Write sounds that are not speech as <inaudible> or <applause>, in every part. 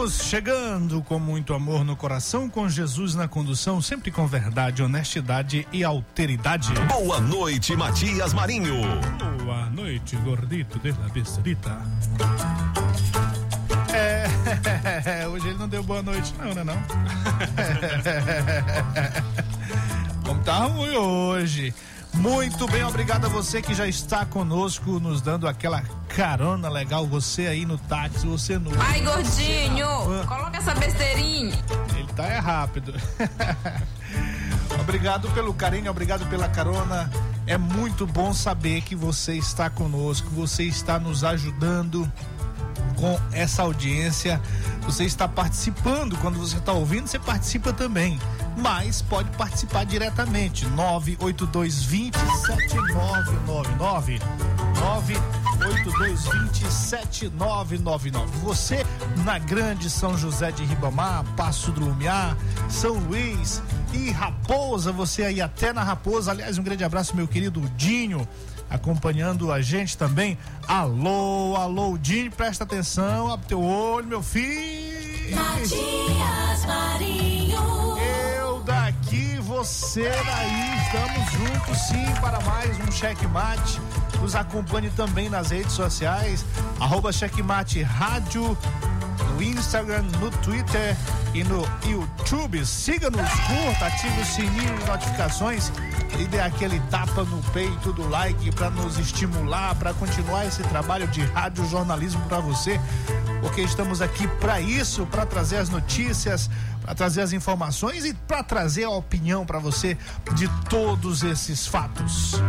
Estamos chegando com muito amor no coração, com Jesus na condução, sempre com verdade, honestidade e alteridade. Boa noite, Matias Marinho. Boa noite, gordito de la bestrita. É, <laughs> hoje ele não deu boa noite, não, né? Não? <laughs> Como tá ruim hoje. Muito bem, obrigado a você que já está conosco, nos dando aquela carona legal. Você aí no táxi, você no. Ai, gordinho, Ah. coloca essa besteirinha. Ele tá é rápido. <laughs> obrigado pelo carinho, obrigado pela carona. É muito bom saber que você está conosco, você está nos ajudando com essa audiência. Você está participando. Quando você está ouvindo, você participa também. Mas pode participar diretamente. 98220 7999. 98220 7999. Você na Grande São José de Ribamar, Passo do Lumiar, São Luís e Raposa. Você aí até na Raposa. Aliás, um grande abraço, meu querido Dinho acompanhando a gente também. Alô, alô, Dinho, presta atenção, abre teu olho, meu filho. Matias Marinho. Eu daqui, você daí, estamos juntos sim para mais um checkmate. Nos acompanhe também nas redes sociais, arroba checkmate rádio, no Instagram, no Twitter e no YouTube. Siga-nos, curta, ative o sininho de notificações e dê aquele tapa no peito do like para nos estimular, para continuar esse trabalho de rádio jornalismo para você, porque estamos aqui para isso, para trazer as notícias, para trazer as informações e para trazer a opinião para você de todos esses fatos.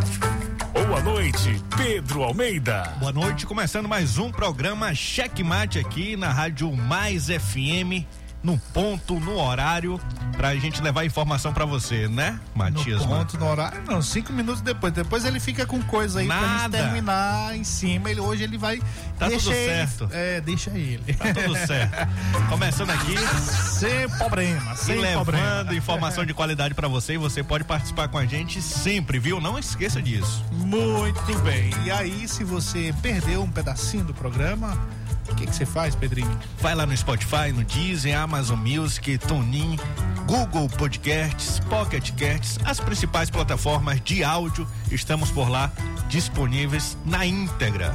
Boa noite, Pedro Almeida. Boa noite, começando mais um programa Checkmate aqui na Rádio Mais FM, no ponto, no horário, pra gente levar informação pra você, né, Matias? no Mano? ponto, no horário, não, cinco minutos depois. Depois ele fica com coisa aí pra gente Nada. terminar em cima. Ele, hoje ele vai. Tá tudo ele- certo. É, deixa ele. Tá tudo certo. Começando aqui sem problema, e sem levando problema. informação de qualidade pra você e você pode participar com a gente sempre, viu? Não esqueça disso. Muito bem. E aí, se você perdeu um pedacinho do programa, o que que você faz, Pedrinho? Vai lá no Spotify, no Deezer, Amazon Music, TuneIn, Google Podcasts, Pocket Casts, as principais plataformas de áudio, estamos por lá disponíveis na íntegra.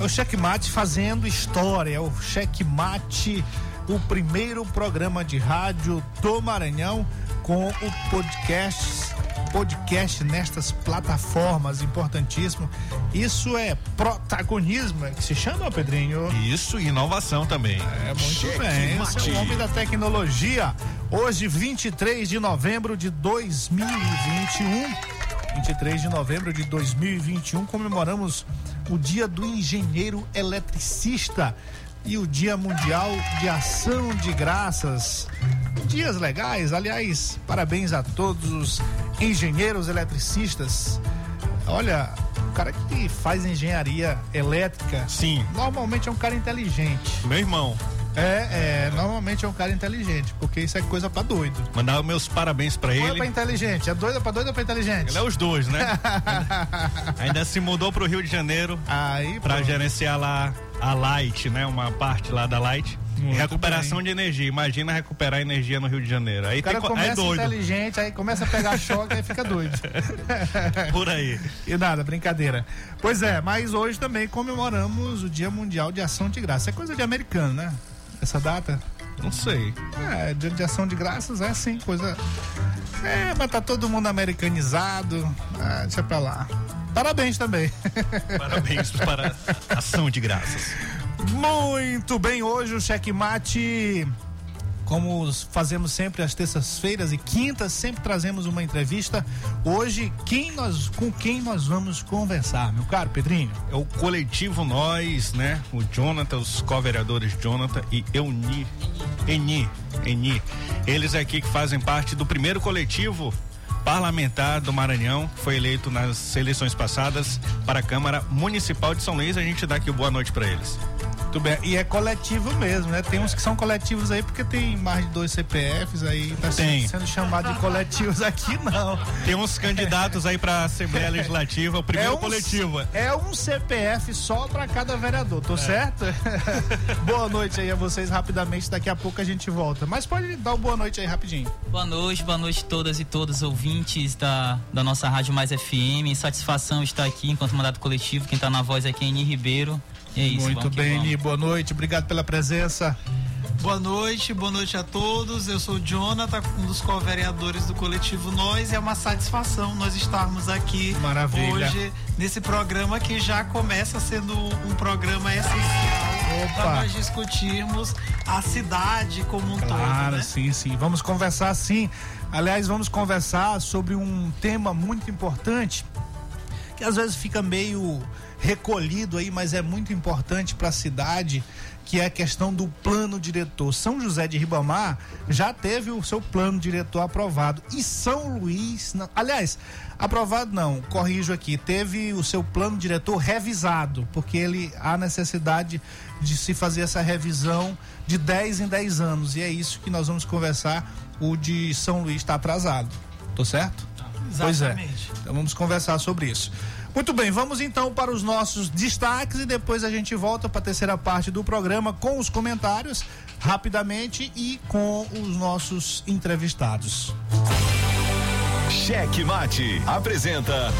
É o Checkmate fazendo história, é o Checkmate, o primeiro programa de rádio do Maranhão com o podcast, podcast nestas plataformas, importantíssimo. Isso é protagonismo, é que se chama, Pedrinho? Isso, e inovação também. É muito Cheque bem. Esse é o homem da tecnologia. Hoje, 23 de novembro de 2021. 23 de novembro de 2021, comemoramos o Dia do Engenheiro Eletricista e o Dia Mundial de Ação de Graças. Dias legais, aliás, parabéns a todos os engenheiros eletricistas. Olha, o cara que faz engenharia elétrica Sim, normalmente é um cara inteligente. meu irmão, É, é, normalmente é um cara inteligente, porque isso é coisa pra doido. mandar meus parabéns pra é pra ele. inteligente? É doido pra doido ou pra inteligente? Ele é os dois, né? <laughs> ainda, ainda se mudou pro Rio de Janeiro Aí, pra pronto. gerenciar lá a Light, né? Uma parte lá da Light. Muito recuperação bem. de energia. Imagina recuperar energia no Rio de Janeiro. Aí O cara tem, co- começa é doido. inteligente, aí começa a pegar choque, aí fica doido. <laughs> Por aí. E nada, brincadeira. Pois é, mas hoje também comemoramos o Dia Mundial de Ação de Graça. É coisa de americano, né? Essa data? Não sei. É, Dia de Ação de Graças é sim, coisa. É, mas tá todo mundo americanizado. Ah, deixa pra lá. Parabéns também. Parabéns para a ação de graças. Muito bem, hoje o checkmate, como fazemos sempre às terças-feiras e quintas, sempre trazemos uma entrevista. Hoje, quem nós, com quem nós vamos conversar, meu caro Pedrinho? É o coletivo Nós, né? O Jonathan, os co-vereadores Jonathan e Euni. Eni. Eni. Eles aqui que fazem parte do primeiro coletivo parlamentar do Maranhão, foi eleito nas eleições passadas para a Câmara Municipal de São Luís. A gente dá aqui boa noite para eles. Muito bem. E é coletivo mesmo, né? Tem uns que são coletivos aí porque tem mais de dois CPFs aí, tá Tem. sendo chamado de coletivos aqui, não. Tem uns candidatos aí para a Assembleia <laughs> Legislativa, o primeiro um, coletivo. É um CPF só para cada vereador, tô certo? <laughs> boa noite aí a vocês rapidamente, daqui a pouco a gente volta. Mas pode dar uma boa noite aí rapidinho. Boa noite, boa noite todas e todos ouvintes da, da nossa Rádio Mais FM. Satisfação estar aqui enquanto mandato coletivo. Quem está na voz aqui é Eni Ribeiro. É isso, Muito bem, boa noite, obrigado pela presença. Boa noite, boa noite a todos. Eu sou o Jonathan, um dos co-vereadores do coletivo Nós. É uma satisfação nós estarmos aqui Maravilha. hoje nesse programa que já começa sendo um programa essencial para nós discutirmos a cidade como um Claro, todo, né? sim, sim. Vamos conversar sim. Aliás, vamos conversar sobre um tema muito importante que às vezes fica meio recolhido aí, mas é muito importante para a cidade, que é a questão do plano diretor. São José de Ribamar já teve o seu plano diretor aprovado e São Luís, não- aliás, aprovado não, corrijo aqui, teve o seu plano diretor revisado, porque ele há necessidade de se fazer essa revisão de 10 em 10 anos e é isso que nós vamos conversar. O de São Luís está atrasado. Tô certo? Pois é. Exatamente. Então vamos conversar sobre isso. Muito bem, vamos então para os nossos destaques e depois a gente volta para a terceira parte do programa com os comentários rapidamente e com os nossos entrevistados. Cheque Mate apresenta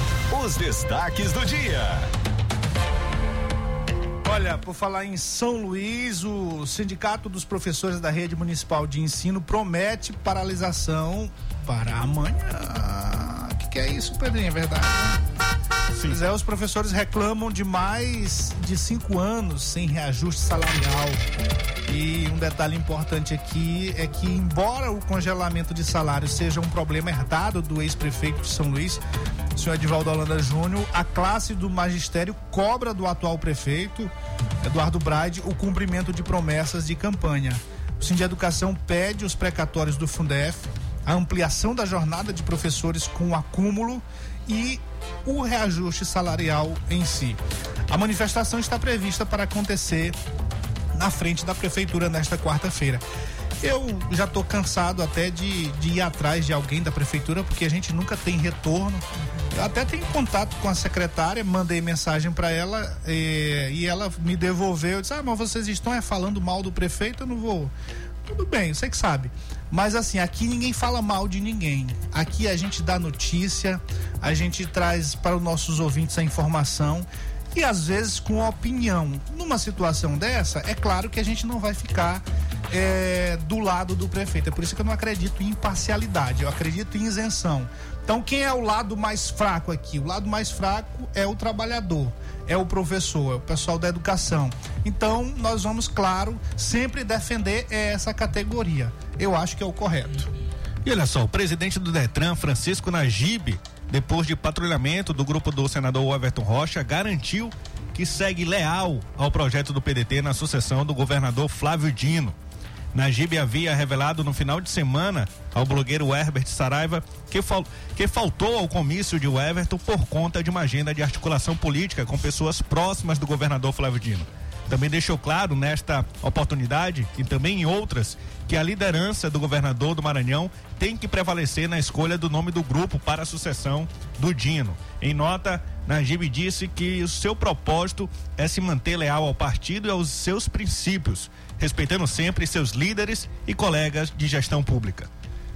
os destaques do dia. Olha, por falar em São Luís, o Sindicato dos Professores da Rede Municipal de Ensino promete paralisação para amanhã. O que, que é isso, Pedrinho? É verdade? Sim. É, os professores reclamam de mais de cinco anos sem reajuste salarial. E um detalhe importante aqui é que, embora o congelamento de salário seja um problema herdado do ex-prefeito de São Luís, o senhor Edivaldo Holanda Júnior, a classe do magistério cobra do atual prefeito, Eduardo Braide, o cumprimento de promessas de campanha. O Sindicato de Educação pede os precatórios do Fundef, a ampliação da jornada de professores com acúmulo e o reajuste salarial em si. A manifestação está prevista para acontecer na frente da prefeitura nesta quarta-feira. Eu já estou cansado até de, de ir atrás de alguém da prefeitura, porque a gente nunca tem retorno. Eu até tenho contato com a secretária, mandei mensagem para ela eh, e ela me devolveu. Eu disse: Ah, mas vocês estão é, falando mal do prefeito, eu não vou. Tudo bem, você que sabe. Mas assim, aqui ninguém fala mal de ninguém. Aqui a gente dá notícia, a gente traz para os nossos ouvintes a informação e às vezes com opinião. Numa situação dessa, é claro que a gente não vai ficar é, do lado do prefeito. É por isso que eu não acredito em imparcialidade, eu acredito em isenção. Então, quem é o lado mais fraco aqui? O lado mais fraco é o trabalhador, é o professor, é o pessoal da educação. Então, nós vamos, claro, sempre defender essa categoria. Eu acho que é o correto. E olha só, o presidente do Detran, Francisco Najib, depois de patrulhamento do grupo do senador Everton Rocha, garantiu que segue leal ao projeto do PDT na sucessão do governador Flávio Dino. Najib havia revelado no final de semana ao blogueiro Herbert Saraiva que, fal que faltou ao comício de Everton por conta de uma agenda de articulação política com pessoas próximas do governador Flávio Dino. Também deixou claro nesta oportunidade e também em outras que a liderança do governador do Maranhão tem que prevalecer na escolha do nome do grupo para a sucessão do Dino. Em nota, Najib disse que o seu propósito é se manter leal ao partido e aos seus princípios, respeitando sempre seus líderes e colegas de gestão pública.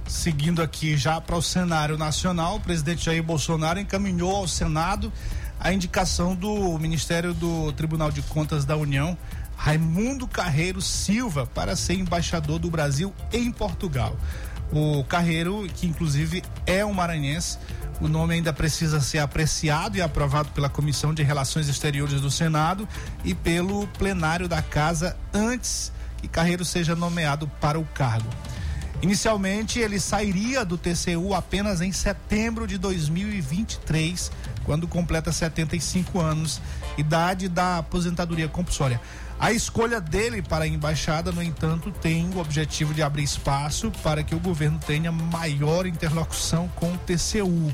Seguindo aqui já para o cenário nacional, o presidente Jair Bolsonaro encaminhou ao Senado a indicação do Ministério do Tribunal de Contas da União, Raimundo Carreiro Silva, para ser embaixador do Brasil em Portugal. O Carreiro, que inclusive é um maranhense, o nome ainda precisa ser apreciado e aprovado pela Comissão de Relações Exteriores do Senado e pelo plenário da Casa antes que Carreiro seja nomeado para o cargo. Inicialmente, ele sairia do TCU apenas em setembro de 2023, quando completa 75 anos, idade da aposentadoria compulsória. A escolha dele para a embaixada, no entanto, tem o objetivo de abrir espaço para que o governo tenha maior interlocução com o TCU.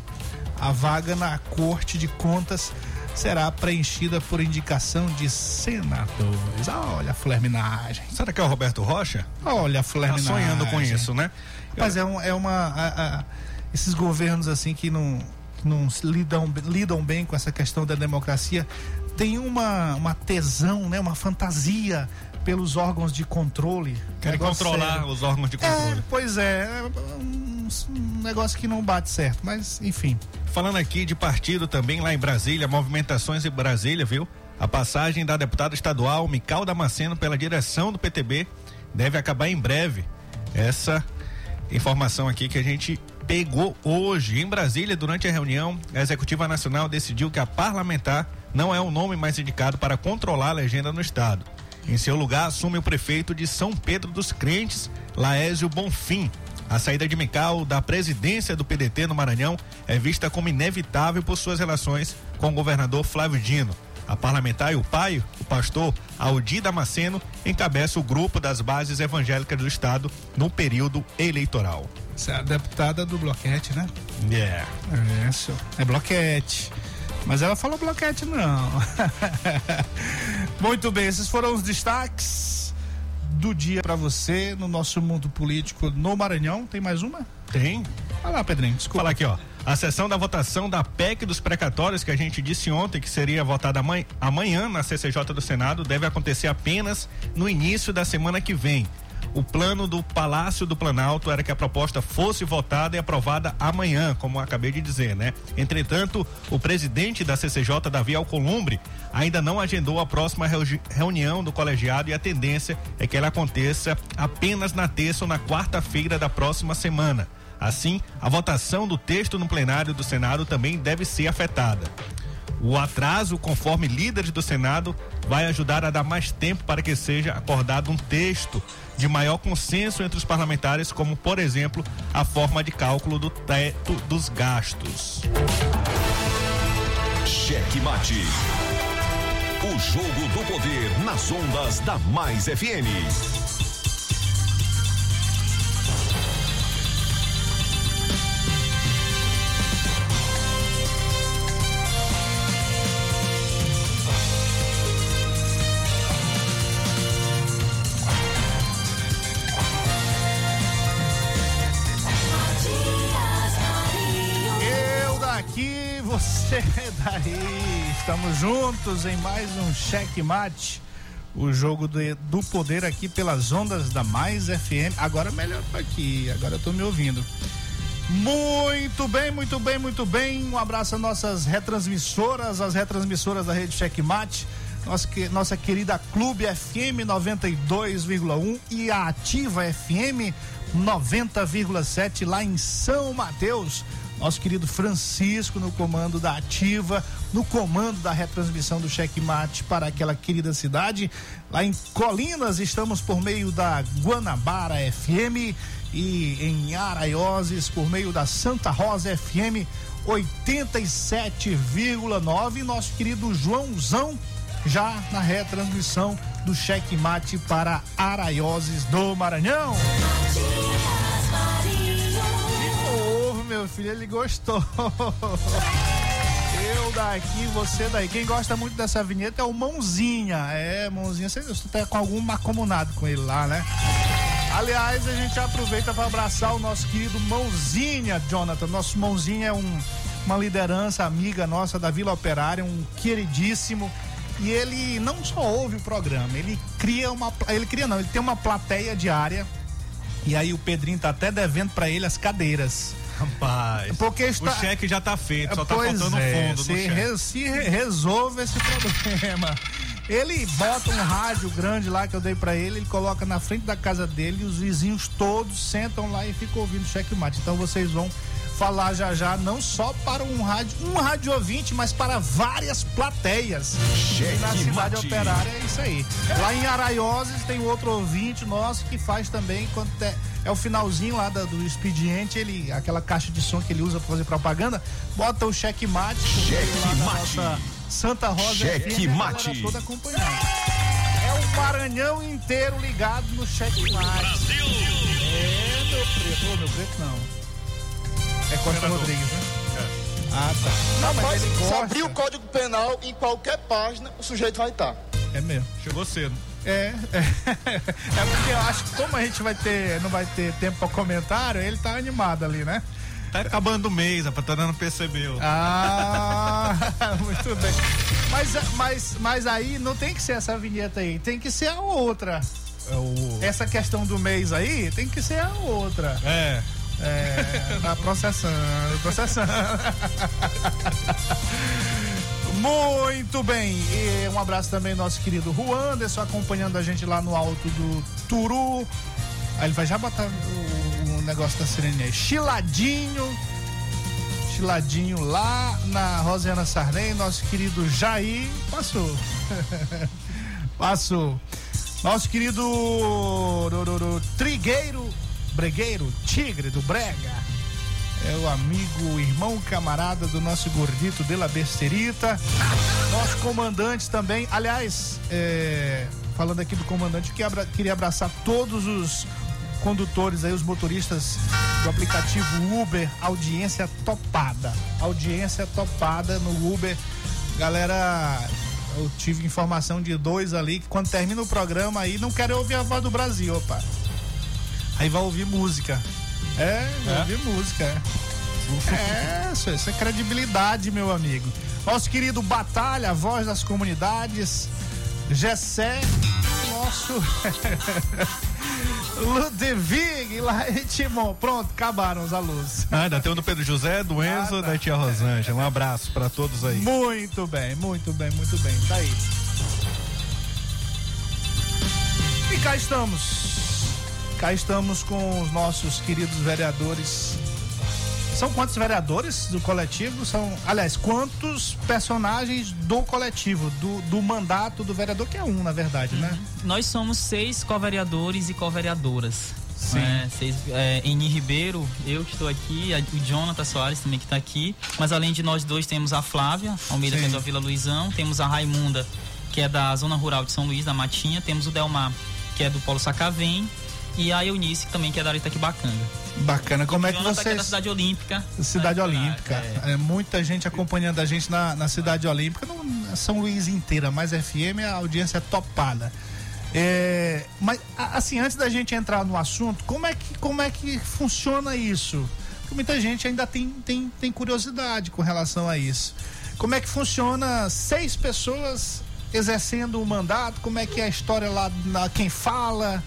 A vaga na Corte de Contas será preenchida por indicação de senadores. Olha a flerminagem. Será que é o Roberto Rocha? Olha a Tá flerminagem. sonhando com isso, né? Mas é, um- é uma. a- a- esses governos assim que não, que não lidam, lidam bem com essa questão da democracia tem uma, uma tesão, né? Uma fantasia pelos órgãos de controle. Querem Negócio controlar sério. os órgãos de É, controle. pois é, é um, um negócio que não bate certo, mas enfim. Falando aqui de partido também lá em Brasília, movimentações em Brasília, viu? A passagem da deputada estadual Mical Damasceno pela direção do PTB deve acabar em breve. Essa informação aqui que a gente pegou hoje em Brasília durante a reunião, a executiva nacional decidiu que a parlamentar não é o nome mais indicado para controlar a legenda no estado. Em seu lugar assume o prefeito de São Pedro dos Crentes, Laésio Bonfim. A saída de Mical da presidência do PDT no Maranhão é vista como inevitável por suas relações com o governador Flávio Dino. A parlamentar e o pai, o pastor Aldir Damasceno, encabeça o grupo das bases evangélicas do estado no período eleitoral. Essa é a deputada do Bloquete, né? Yeah. É, senhor. É bloquete. Mas ela falou bloquete, não. <laughs> Muito bem, esses foram os destaques do dia pra você no nosso mundo político no Maranhão. Tem mais uma? Tem? Vai lá, Pedrinho, desculpa. falar aqui, ó. A sessão da votação da PEC dos precatórios, que a gente disse ontem que seria votada amanhã na CCJ do Senado, deve acontecer apenas no início da semana que vem. O plano do Palácio do Planalto era que a proposta fosse votada e aprovada amanhã, como acabei de dizer, né? Entretanto, o presidente da CCJ, Davi Alcolumbre, ainda não agendou a próxima reu- reunião do colegiado e a tendência é que ela aconteça apenas na terça ou na quarta-feira da próxima semana. Assim, a votação do texto no plenário do Senado também deve ser afetada. O atraso, conforme líderes do Senado, vai ajudar a dar mais tempo para que seja acordado um texto de maior consenso entre os parlamentares, como, por exemplo, a forma de cálculo do teto dos gastos. Cheque Mate. O jogo do poder nas ondas da Mais FM. Você <laughs> daí. Estamos juntos em mais um Cheque Mate. O jogo do, do poder aqui pelas ondas da Mais FM. Agora melhor aqui, agora eu tô me ouvindo. Muito bem, muito bem, muito bem. Um abraço às nossas retransmissoras, as retransmissoras da rede Checkmate, nossa, nossa querida Clube FM 92,1 e a Ativa FM 90,7 lá em São Mateus. Nosso querido Francisco no comando da Ativa, no comando da retransmissão do Checkmate para aquela querida cidade. Lá em Colinas estamos por meio da Guanabara FM e em Araioses por meio da Santa Rosa FM 87,9. Nosso querido Joãozão já na retransmissão do Checkmate para Araioses do Maranhão. Meu filho, ele gostou. Eu daqui, você daí. Quem gosta muito dessa vinheta é o Mãozinha. É, Mãozinha, você, você tá com algum macomunado com ele lá, né? Aliás, a gente aproveita para abraçar o nosso querido Mãozinha, Jonathan. Nosso Mãozinha é um- uma liderança amiga nossa da Vila Operária, um queridíssimo. E ele não só ouve o programa, ele cria uma. Ele cria não, ele tem uma plateia diária. E aí o Pedrinho tá até devendo para ele as cadeiras. Rapaz, Porque está- o cheque já tá feito, só tá Pois faltando o é, fundo do se, cheque. re- se re- resolve esse problema. Ele bota um rádio grande lá que eu dei pra ele, ele coloca na frente da casa dele e os vizinhos todos sentam lá e ficam ouvindo checkmate. Então vocês vão falar já já não só para um rádio, um rádio ouvinte, mas para várias plateias. E na cidade Checkmate. operária é isso aí. Lá em Araioses tem outro ouvinte nosso que faz também quando é, é o finalzinho lá da- do expediente, ele aquela caixa de som que ele usa para fazer propaganda, bota o lá da Checkmate. nossa Santa Rosa FM, galera Checkmate. toda acompanhando. É o Maranhão inteiro ligado no checkmate. Brasil! É, meu preto. Ô, meu preto não. É Costa Rodrigues, né? Ah, tá. Não, mas Mas se abrir o Código Penal em qualquer página, o sujeito vai estar. É mesmo. Chegou cedo. É, é, <laughs> é porque eu acho que como a gente vai ter, não vai ter tempo para comentário, ele tá animado ali, né? Tá acabando o mês, rapaz, tá dando percebeu. Ah, <laughs> muito bem. Mas, mas, mas aí não tem que ser essa vinheta aí, tem que ser a outra. Essa questão do mês aí tem que ser a outra. É. É, tá processando, processando. <laughs> Muito bem. E um abraço também nosso querido Juan Anderson acompanhando a gente lá no alto do Turu. Aí ele vai já botar o, o negócio da sirene aí. Chiladinho. Chiladinho lá na Rosiana Sarney, nosso querido Jair. Passou. <laughs> Passou. Nosso querido ro- ro- ro- Trigueiro, Bregueiro, Tigre do Brega. É o amigo, irmão camarada do nosso gordito de la Besterita. Nosso comandante também. Aliás, é, falando aqui do comandante, queria abra- queria abraçar todos os condutores aí, os motoristas do aplicativo Uber. Audiência topada. Audiência topada no Uber. Galera, eu tive informação de dois ali que quando termina o programa aí não querem ouvir a voz do Brasil, opa. Aí vai ouvir música. É, vai ouvir música, é. É, isso, isso é credibilidade, meu amigo. Nosso querido Batalha, voz das comunidades, Gessé, nosso <laughs> Ludwig lá em Timon. Pronto, acabaram os alunos. Ah, ainda tem o do Pedro José, do Enzo, Ah, tá. da tia Rosângela. Um abraço pra todos aí. Muito bem, muito bem, muito bem. Tá aí. E cá estamos. Cá estamos com os nossos queridos vereadores. São quantos vereadores do coletivo? São, aliás, quantos personagens do coletivo, do, do mandato do vereador, que é um, na verdade, né? Nós somos seis co-vereadores e co-vereadoras. Sim. É, seis, é, Eni Ribeiro, eu que estou aqui, a- o Jonathan Soares também que está aqui. Mas além de nós dois, temos a Flávia Almeida, que é Sim. da Vila Luizão. Temos a Raimunda, que é da Zona Rural de São Luís, da Matinha. Temos o Delmar, que é do Polo Sacavém. E a Eunice, também que é da Itaquibacanga. Bacana. Como é que Jonathan, que é da vocês. Cidade Olímpica. Cidade É, Olímpica. é. É, muita gente acompanhando a gente na, na Cidade Olímpica, no, São Luís inteira, mais FM, a audiência é topada. É, mas, assim, antes da gente entrar no assunto, como é que, como é que funciona isso? Porque muita gente ainda tem, tem, tem curiosidade com relação a isso. Como é que funciona seis pessoas exercendo o mandato? Como é que é a história lá, na, quem fala?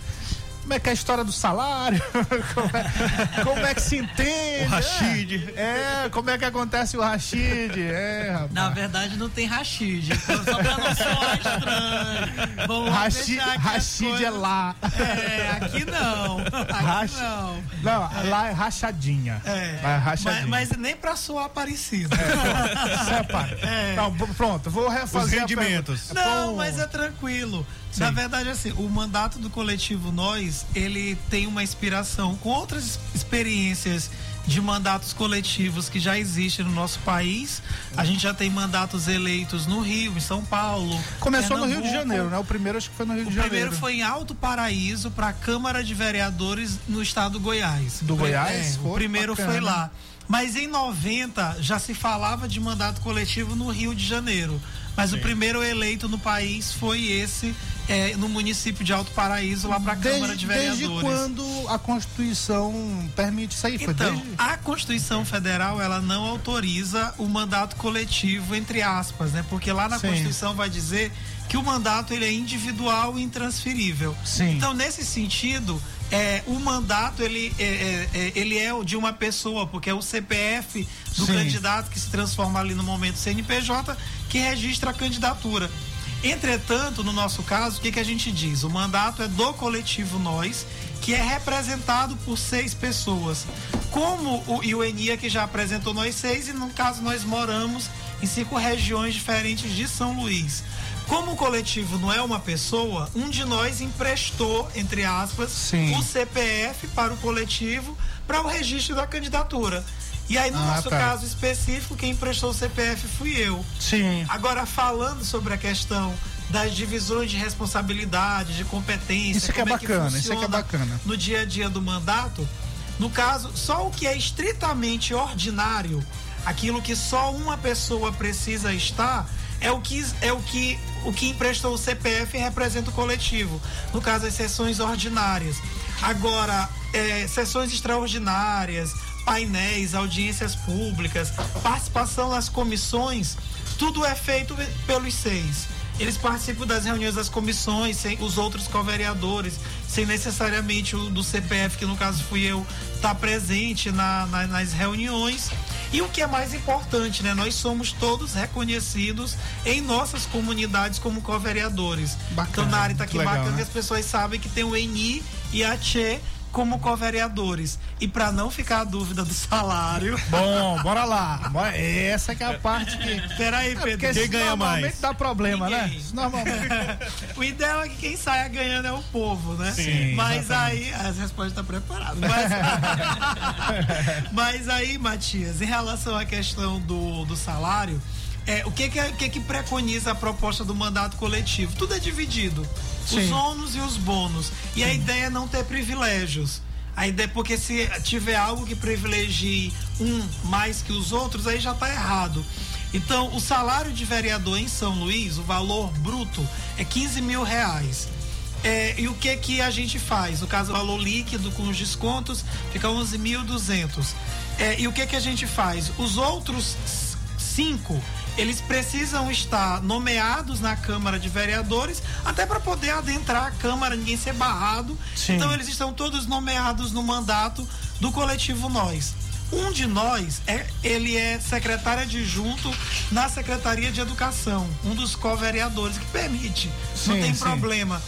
Como é que é a história do salário? <laughs> como, é, como é que se entende? O Rashid. É, como é que acontece o Rashid? É, rapaz. Na verdade, não tem Rashid. Então, só pra não soar estranho. Vamos Rashid, Rashid é coisas- lá. É, aqui não. Aqui Rash- não. Não, lá é rachadinha. É, Lá é rachadinha. mas, mas nem pra soar parecido. Separa. É. Não, pronto, vou refazer Os rendimentos. Não, Pô, mas é tranquilo. Na verdade, assim, o mandato do coletivo Nós, ele tem uma inspiração com outras experiências de mandatos coletivos que já existem no nosso país. A gente já tem mandatos eleitos no Rio, em São Paulo. Começou no Rio de Pernambuco. Janeiro, né? O primeiro acho que foi no Rio O de Janeiro. primeiro foi em Alto Paraíso para a Câmara de Vereadores no estado do Goiás. Do Goiás? É, o primeiro bacana. foi lá. Mas em 90 já se falava de mandato coletivo no Rio de Janeiro. Mas o primeiro eleito no país foi esse, é, no município de Alto Paraíso, lá para a Câmara de desde Vereadores. quando a Constituição permite isso aí? Foi Então, desde... a Constituição Federal ela não autoriza o mandato coletivo entre aspas, né? Porque lá na Sim. Constituição vai dizer que o mandato ele é individual e intransferível. Sim. Então, nesse sentido, é, o mandato ele é, é, é, ele é o de uma pessoa, porque é o CPF do Sim. candidato que se transforma ali no momento CNPJ que registra a candidatura. Entretanto, no nosso caso, o que, que a gente diz? O mandato é do coletivo Nós, que é representado por seis pessoas. Como o, e o Enia, que já apresentou nós seis, e no caso nós moramos em cinco regiões diferentes de São Luís. Como o coletivo não é uma pessoa, um de nós emprestou, entre aspas, Sim. o CPF para o coletivo para o registro da candidatura. E aí, no Ah, nosso tá. caso específico, quem emprestou o CPF fui eu. Sim. Agora, falando sobre a questão das divisões de responsabilidade, de competência. Isso que é como bacana, isso que é bacana. No dia a dia do mandato. No caso, só o que é estritamente ordinário, aquilo que só uma pessoa precisa estar, é o que é o que o que emprestou o CPF representa o coletivo. No caso, as sessões ordinárias. Agora, é, sessões extraordinárias, painéis, audiências públicas, participação nas comissões, tudo é feito pelos seis. Eles participam das reuniões das comissões, sem os outros co-vereadores, sem necessariamente o do CPF, que no caso fui eu, estar presente na- na- nas reuniões. E o que é mais importante, né? Nós somos todos reconhecidos em nossas comunidades como co-vereadores. Bacana, Então, Nari, tá aqui legal, bacana né? que as pessoas sabem que tem o ENI e a Tchê como co-vereadores. E para não ficar a dúvida do salário. <laughs> Bom, bora lá. Essa que é a parte que. <laughs> Peraí, Pedro. Porque isso normalmente dá problema, né? Ninguém. Isso normalmente. <laughs> o ideal é que quem saia ganhando é o povo, né? Sim, Mas exatamente. aí, as respostas estão preparadas. Mas, mas aí, Matias, em relação à questão do, do salário, é, o que que, o que que preconiza a proposta do mandato coletivo? Tudo é dividido. Os Sim. ônus e os bônus. E a ideia é não ter privilégios. A ideia, porque se tiver algo que privilegie um mais que os outros, aí já está errado. Então, o salário de vereador em São Luís, o valor bruto é 15 mil reais. É, e o que que a gente faz? No caso, o valor líquido com os descontos fica 11.200. É, e o que que a gente faz? Os outros cinco, eles precisam estar nomeados na Câmara de Vereadores, até para poder adentrar a Câmara, ninguém ser barrado. Sim. Então, eles estão todos nomeados no mandato do coletivo Nós. Um de nós, é, ele é secretário adjunto na Secretaria de Educação, um dos co-vereadores, que permite, não Sim, tem sim. problema.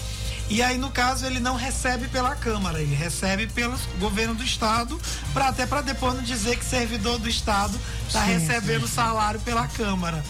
E aí, no caso, ele não recebe pela Câmara, ele recebe pelo governo do Estado, pra, até para depois não dizer que servidor do Estado está Sim, recebendo salário pela Câmara.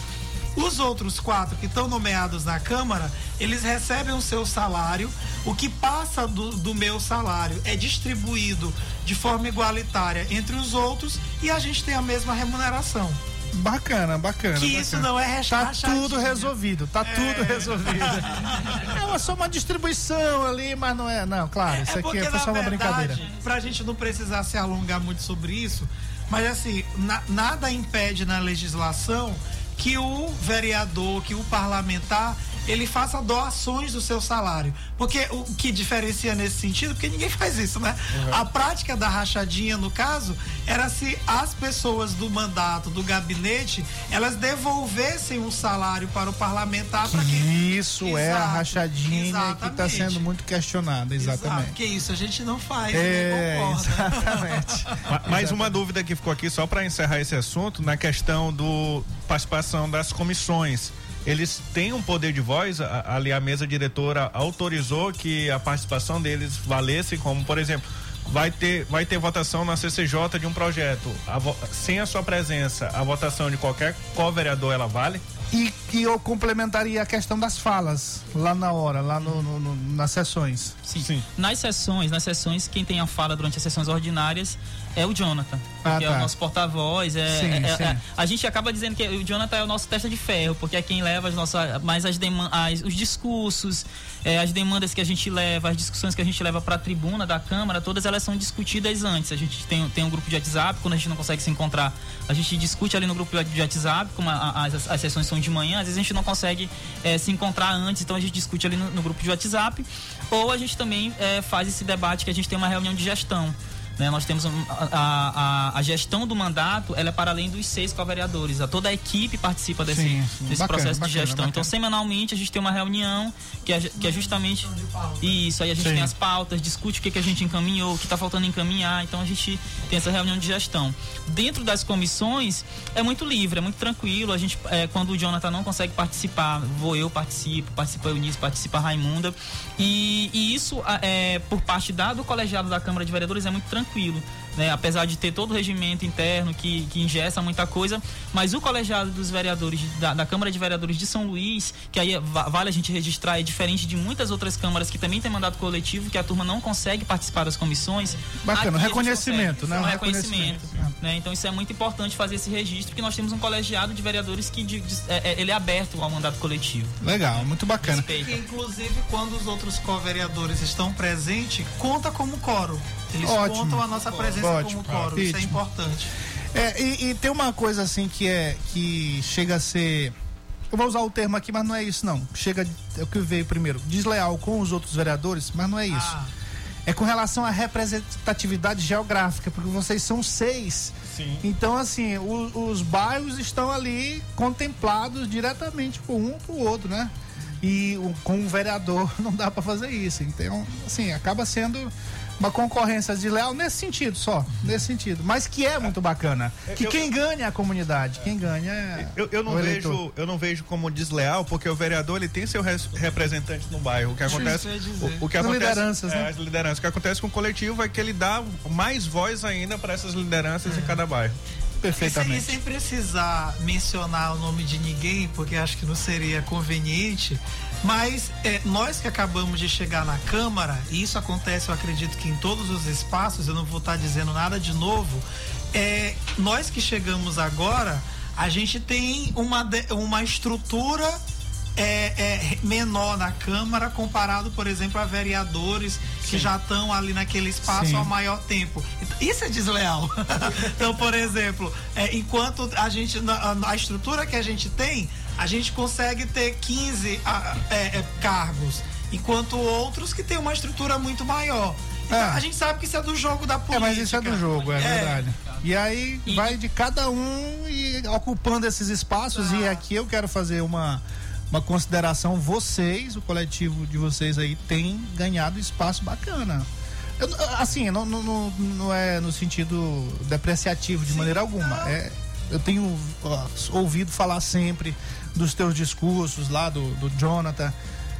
Os outros quatro que estão nomeados na Câmara, eles recebem o seu salário. O que passa do, do meu salário é distribuído de forma igualitária entre os outros e a gente tem a mesma remuneração. Bacana, bacana. Que bacana. isso não é Tá tudo resolvido, tá tudo resolvido. <laughs> É uma, só uma distribuição ali, mas não é. Não, claro, isso aqui foi só uma brincadeira. Pra gente não precisar se alongar muito sobre isso, mas assim, na- nada impede na legislação que o vereador, que o parlamentar, ele faça doações do seu salário. Porque o que diferencia nesse sentido, porque ninguém faz isso, né? A prática da rachadinha, no caso, era se as pessoas do mandato, do gabinete, elas devolvessem o salário para o parlamentar para que Isso é a Exato, rachadinha que está exatamente. sendo muito questionada, exatamente. Exato, que isso a gente não faz, É, né? Concorda. exatamente. <laughs> Ma- Mais uma dúvida que ficou aqui, só para encerrar esse assunto, na questão do participação das comissões. Eles têm um poder de voz, ali a mesa diretora autorizou que a participação deles valesse, como por exemplo, vai ter, vai ter votação na CCJ de um projeto. A vo- sem a sua presença, a votação de qualquer co-vereador ela vale? E que eu complementaria a questão das falas lá na hora, lá no, no- no- nas sessões. Sim. Nas sessões, nas sessões, quem tem a fala durante as sessões ordinárias é o Jonathan. Ah, que é tá. o nosso porta-voz. É, Sim, é- sim. é- a gente acaba dizendo que o Jonathan é o nosso testa de ferro, porque é quem leva as nossas, mais as demandas, os discursos, é, as demandas que a gente leva, as discussões que a gente leva para a tribuna da Câmara, todas elas são discutidas antes. A gente tem, tem um grupo de WhatsApp, quando a gente não consegue se encontrar, a gente discute ali no grupo de WhatsApp, como a- a- as, as sessões são de manhã, às vezes a gente não consegue é, se encontrar antes, então a gente discute ali no, no grupo de WhatsApp, ou a gente também é, faz esse debate que a gente tem uma reunião de gestão. Né? Nós temos um- a, a- a- gestão do mandato, ela é para além dos seis co-vereadores. A- Toda a equipe participa desse, Sim, sim. desse Bacana, processo de bacana, gestão. bacana. Então, semanalmente, a gente tem uma reunião que é, que é justamente isso. Aí a gente Sim. tem as pautas, discute o que, que a gente encaminhou, o que está faltando encaminhar. Então, a gente tem essa reunião de gestão. Dentro das comissões, é muito livre, é muito tranquilo. A gente, é, quando o Jonathan não consegue participar, vou eu participo, participa Eunice, participa a Raimunda. E, e isso, é, por parte da, do colegiado da Câmara de Vereadores, é muito tranquilo. Tranquilo. Né, apesar de ter todo o regimento interno que, que ingessa muita coisa, mas o colegiado dos vereadores da, da Câmara de Vereadores de São Luís, que aí va- vale a gente registrar, é diferente de muitas outras câmaras que também tem mandato coletivo, que a turma não consegue participar das comissões. Bacana, Aqui reconhecimento, consegue. né? Um Um reconhecimento. reconhecimento. né? Então isso é muito importante fazer esse registro, porque nós temos um colegiado de vereadores que de- de- é- é- ele é aberto ao mandato coletivo. Legal, muito bacana. Respeita. Que, inclusive, quando os outros co-vereadores estão presentes, conta como coro. Eles Ótimo. contam a nossa presença Como coro. Isso é importante. É, e, e tem uma coisa assim que é que chega a ser. Eu vou usar o termo aqui, mas não é isso não. Chega é o que veio primeiro, desleal com os outros vereadores, mas não é isso. Ah. É com relação à representatividade geográfica, porque vocês são seis. Sim. Então, assim, o- os bairros estão ali contemplados diretamente por um pro outro, né? E o- com o vereador <laughs> não dá para fazer isso. Então, assim, acaba sendo uma concorrência desleal nesse sentido só, nesse sentido. Mas que é muito bacana. Que Eu- quem ganha é a comunidade, quem ganha é Eu, eu não vejo, eu não vejo como desleal, porque o vereador ele tem seu res- representante no bairro. O que acontece, o, o que As acontece, lideranças, é, né? as lideranças. O que acontece com o coletivo é que ele dá mais voz ainda para essas lideranças em cada bairro. E sem, e Perfeitamente. sem precisar mencionar o nome de ninguém, porque acho que não seria conveniente, mas é, nós que acabamos de chegar na Câmara, e isso acontece, eu acredito que em todos os espaços, eu não vou estar dizendo nada de novo, é, nós que chegamos agora, a gente tem uma, uma estrutura é, é, menor na Câmara comparado, por exemplo, a vereadores que já estão ali naquele espaço Sim. há maior tempo. Isso é desleal. <laughs> então, por exemplo, é, enquanto a gente, a- a estrutura que a gente tem, a gente consegue ter 15 ah, é, é, cargos, enquanto outros que têm uma estrutura muito maior. Então, É. a gente sabe que isso é do jogo da É, política. mas isso é do jogo, é, verdade. E aí E- vai de cada um e ocupando esses espaços. E aqui eu quero fazer uma, uma consideração. Vocês, o coletivo de vocês aí, tem ganhado espaço bacana. Eu- assim, não, não, não, não é no sentido depreciativo de maneira alguma. É, eu tenho ouvido falar sempre dos teus discursos lá do, do Jonathan.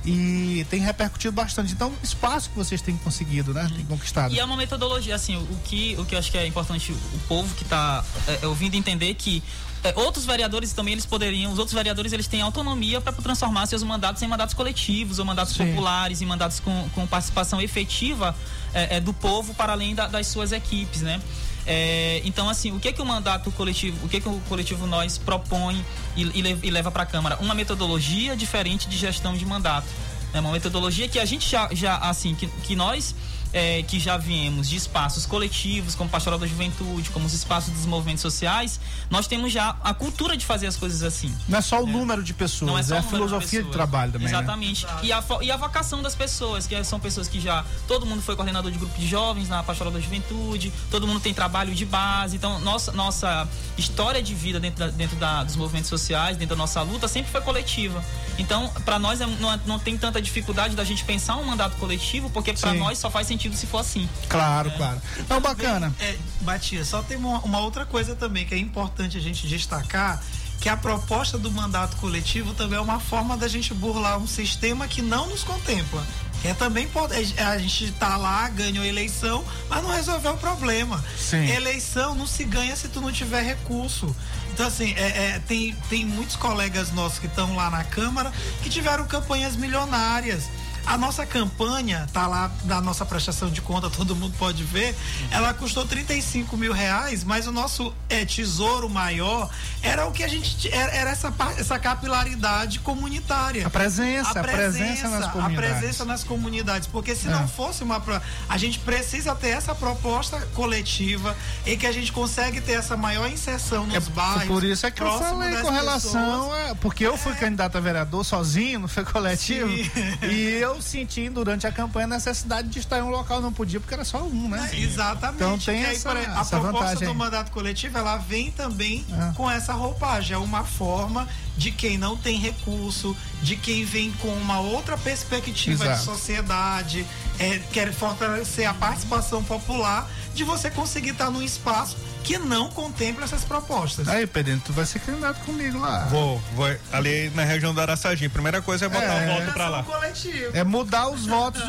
E tem repercutido bastante. Então, espaço que vocês têm conseguido, né? Tem conquistado. E é uma metodologia, assim, o, que, o que eu acho que é importante o povo que está ouvindo entender que é, outros vereadores também eles poderiam, os outros vereadores eles têm autonomia para transformar seus mandatos em mandatos coletivos ou mandatos Sim. populares, em mandatos com, com participação efetiva é, é, do povo para além da- das suas equipes, né? É, então, assim, o que que o mandato coletivo, o que que o coletivo nós propõe e, e leva para a Câmara? Uma metodologia diferente de gestão de mandato. É uma metodologia que a gente já, já assim, que, que nós é, que já viemos de espaços coletivos, como Pastoral da Juventude, como os espaços dos movimentos sociais, nós temos já a cultura de fazer as coisas assim. Não é só o número de pessoas, Não é só é a filosofia de, pessoas. trabalho também. né? Exatamente. E, a, e a vocação das pessoas, que são pessoas que já. Todo mundo foi coordenador de grupo de jovens na Pastoral da Juventude, todo mundo tem trabalho de base. Então, nossa, nossa história de vida dentro, da- dentro da- dos movimentos sociais, dentro da nossa luta, sempre foi coletiva. Então, para nós é- não, é- não tem tanta dificuldade da gente pensar um mandato coletivo, porque para nós só faz sentido se for assim. Claro, claro. Não, bacana. É, Batia, só tem uma, uma outra coisa também que é importante a gente destacar, que a proposta do mandato coletivo também é uma forma da gente burlar um sistema que não nos contempla. É também po- é, a gente tá lá, ganhou a eleição, mas não resolveu o problema. Sim. Eleição não se ganha se tu não tiver recurso. Então, assim, é, é, tem, tem muitos colegas nossos que estão lá na Câmara que tiveram campanhas milionárias. A nossa campanha, tá lá da nossa prestação de conta, todo mundo pode ver, ela custou 35 mil reais, mas o nosso é, tesouro maior era o que a gente. Era, era essa, essa capilaridade comunitária. A presença, a presença nas A comunidades. presença nas comunidades. Porque se É. não fosse uma. A gente precisa ter essa proposta coletiva em que a gente consegue ter essa maior inserção nos É bairros. por isso é que eu falei com relação pessoas. a. Porque eu fui candidato a vereador sozinho, não foi coletivo. Sim. E eu senti durante a campanha a necessidade de estar em um local, não podia, porque era só um, né? É, Exatamente. Então tem E aí, essa- exemplo, a essa proposta vantagem do mandato coletivo, ela vem também É. com essa roupagem. É uma forma de quem não tem recurso, de quem vem com uma outra perspectiva Exato. de sociedade, é, quer fortalecer a participação popular de você conseguir estar num espaço que não contempla essas propostas. Aí, Pedrinho, tu vai ser candidato comigo lá. Vou, vou ali na região do Araçagi. Primeira coisa é botar É. o voto pra lá. coletivo. É mudar os votos.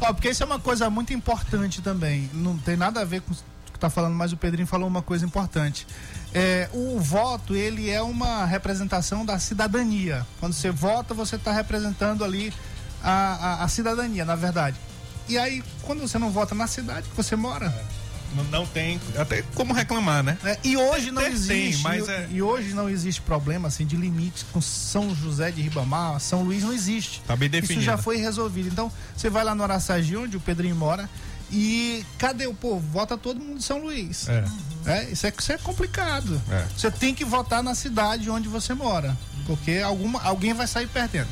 Ó, porque isso é uma coisa muito importante também. Não tem nada a ver com o que tá falando, mas o Pedrinho falou uma coisa importante. É, o voto, ele é uma representação da cidadania. Quando você vota, você está representando ali a, a, a cidadania, na verdade. E aí, quando você não vota na cidade que você mora, Não, não tem até como reclamar, né? É, e hoje não Até tem, existe. mas e, é- e hoje não existe problema assim de limites com São José de Ribamar, São Luís não existe. Tá bem Isso definido. já foi resolvido. Então, você vai lá no Araçagi, onde o Pedrinho mora, e cadê o povo? Vota todo mundo de São Luís. É. É, isso, é, isso é complicado. É. Você tem que votar na cidade onde você mora. Porque alguma, alguém vai sair perdendo.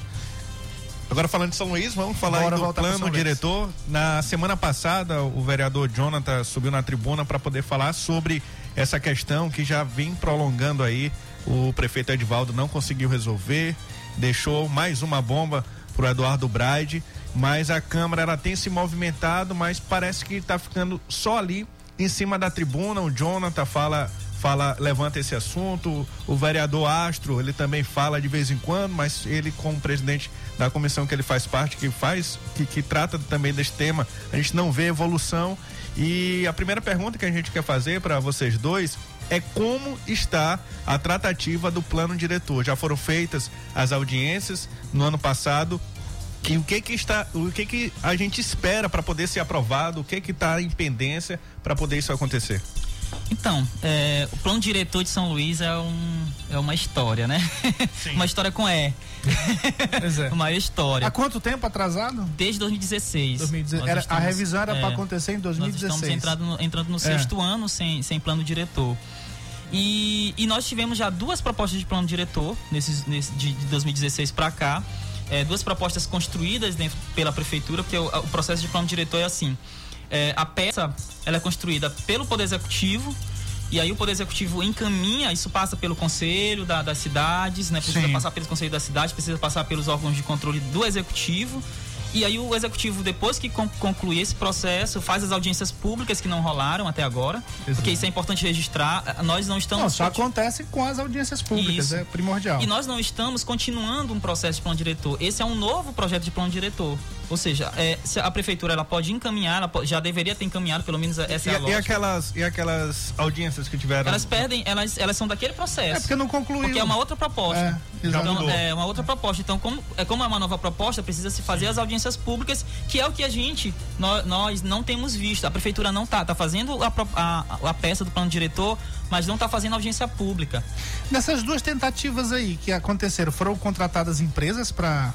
Agora falando de São Luís, vamos falar Bora aí do plano diretor. Na semana passada, o vereador Jonathan subiu na tribuna para poder falar sobre essa questão que já vem prolongando aí. O prefeito Edvaldo não conseguiu resolver, deixou mais uma bomba pro Eduardo Braide, mas a Câmara ela tem se movimentado, mas parece que está ficando só ali em cima da tribuna. O Jonathan fala fala, levanta esse assunto. O vereador Astro, ele também fala de vez em quando, mas ele, como presidente da comissão que ele faz parte, que faz, que, que trata também desse tema, a gente não vê evolução. E a primeira pergunta que a gente quer fazer para vocês dois é como está a tratativa do plano diretor. Já foram feitas as audiências no ano passado. E o que que está, o que que a gente espera para poder ser aprovado? O que que está em pendência para poder isso acontecer? Então, é, o plano diretor de São Luís é, um, é uma história, né? <laughs> uma história com E. Pois é. <laughs> uma história. Há quanto tempo atrasado? Desde 2016. 2016. Nós Era- estamos- a revisão era é, para acontecer em Nós 2016. estamos entrando no, entrando no sexto ano sem, sem plano diretor. E, e nós tivemos já duas propostas de plano diretor nesses, nesse, de, de 2016 para cá. É, duas propostas construídas dentro, pela prefeitura, porque o, o processo de plano diretor é assim. É, a peça ela é construída pelo Poder Executivo. E aí o Poder Executivo encaminha, isso passa pelo Conselho da- das cidades, né? Precisa Sim. passar pelo Conselho da cidade, precisa passar pelos órgãos de controle do Executivo. E aí o Executivo, depois que con- concluir esse processo, faz as audiências públicas que não rolaram até agora. Porque isso é importante registrar. Ah, Nós não estamos. Não, só acontece com as audiências públicas, Isso. é primordial. E nós não estamos continuando um processo de plano diretor. Esse é um novo projeto de plano diretor. Ou seja, é, se a prefeitura ela pode encaminhar, ela já deveria ter encaminhado, pelo menos essa E, é a e aquelas, e aquelas audiências que tiveram? Elas perdem, elas, elas são daquele processo. É porque não concluiu. Porque é uma outra proposta. É, exato. então, é uma outra proposta. Então, como é, como é uma nova proposta, precisa se fazer as audiências públicas, que é o que a gente, nós, nós não temos visto. A prefeitura não tá, tá fazendo a, a, a peça do plano diretor, mas não tá fazendo audiência pública. Nessas duas tentativas aí que aconteceram, foram contratadas empresas para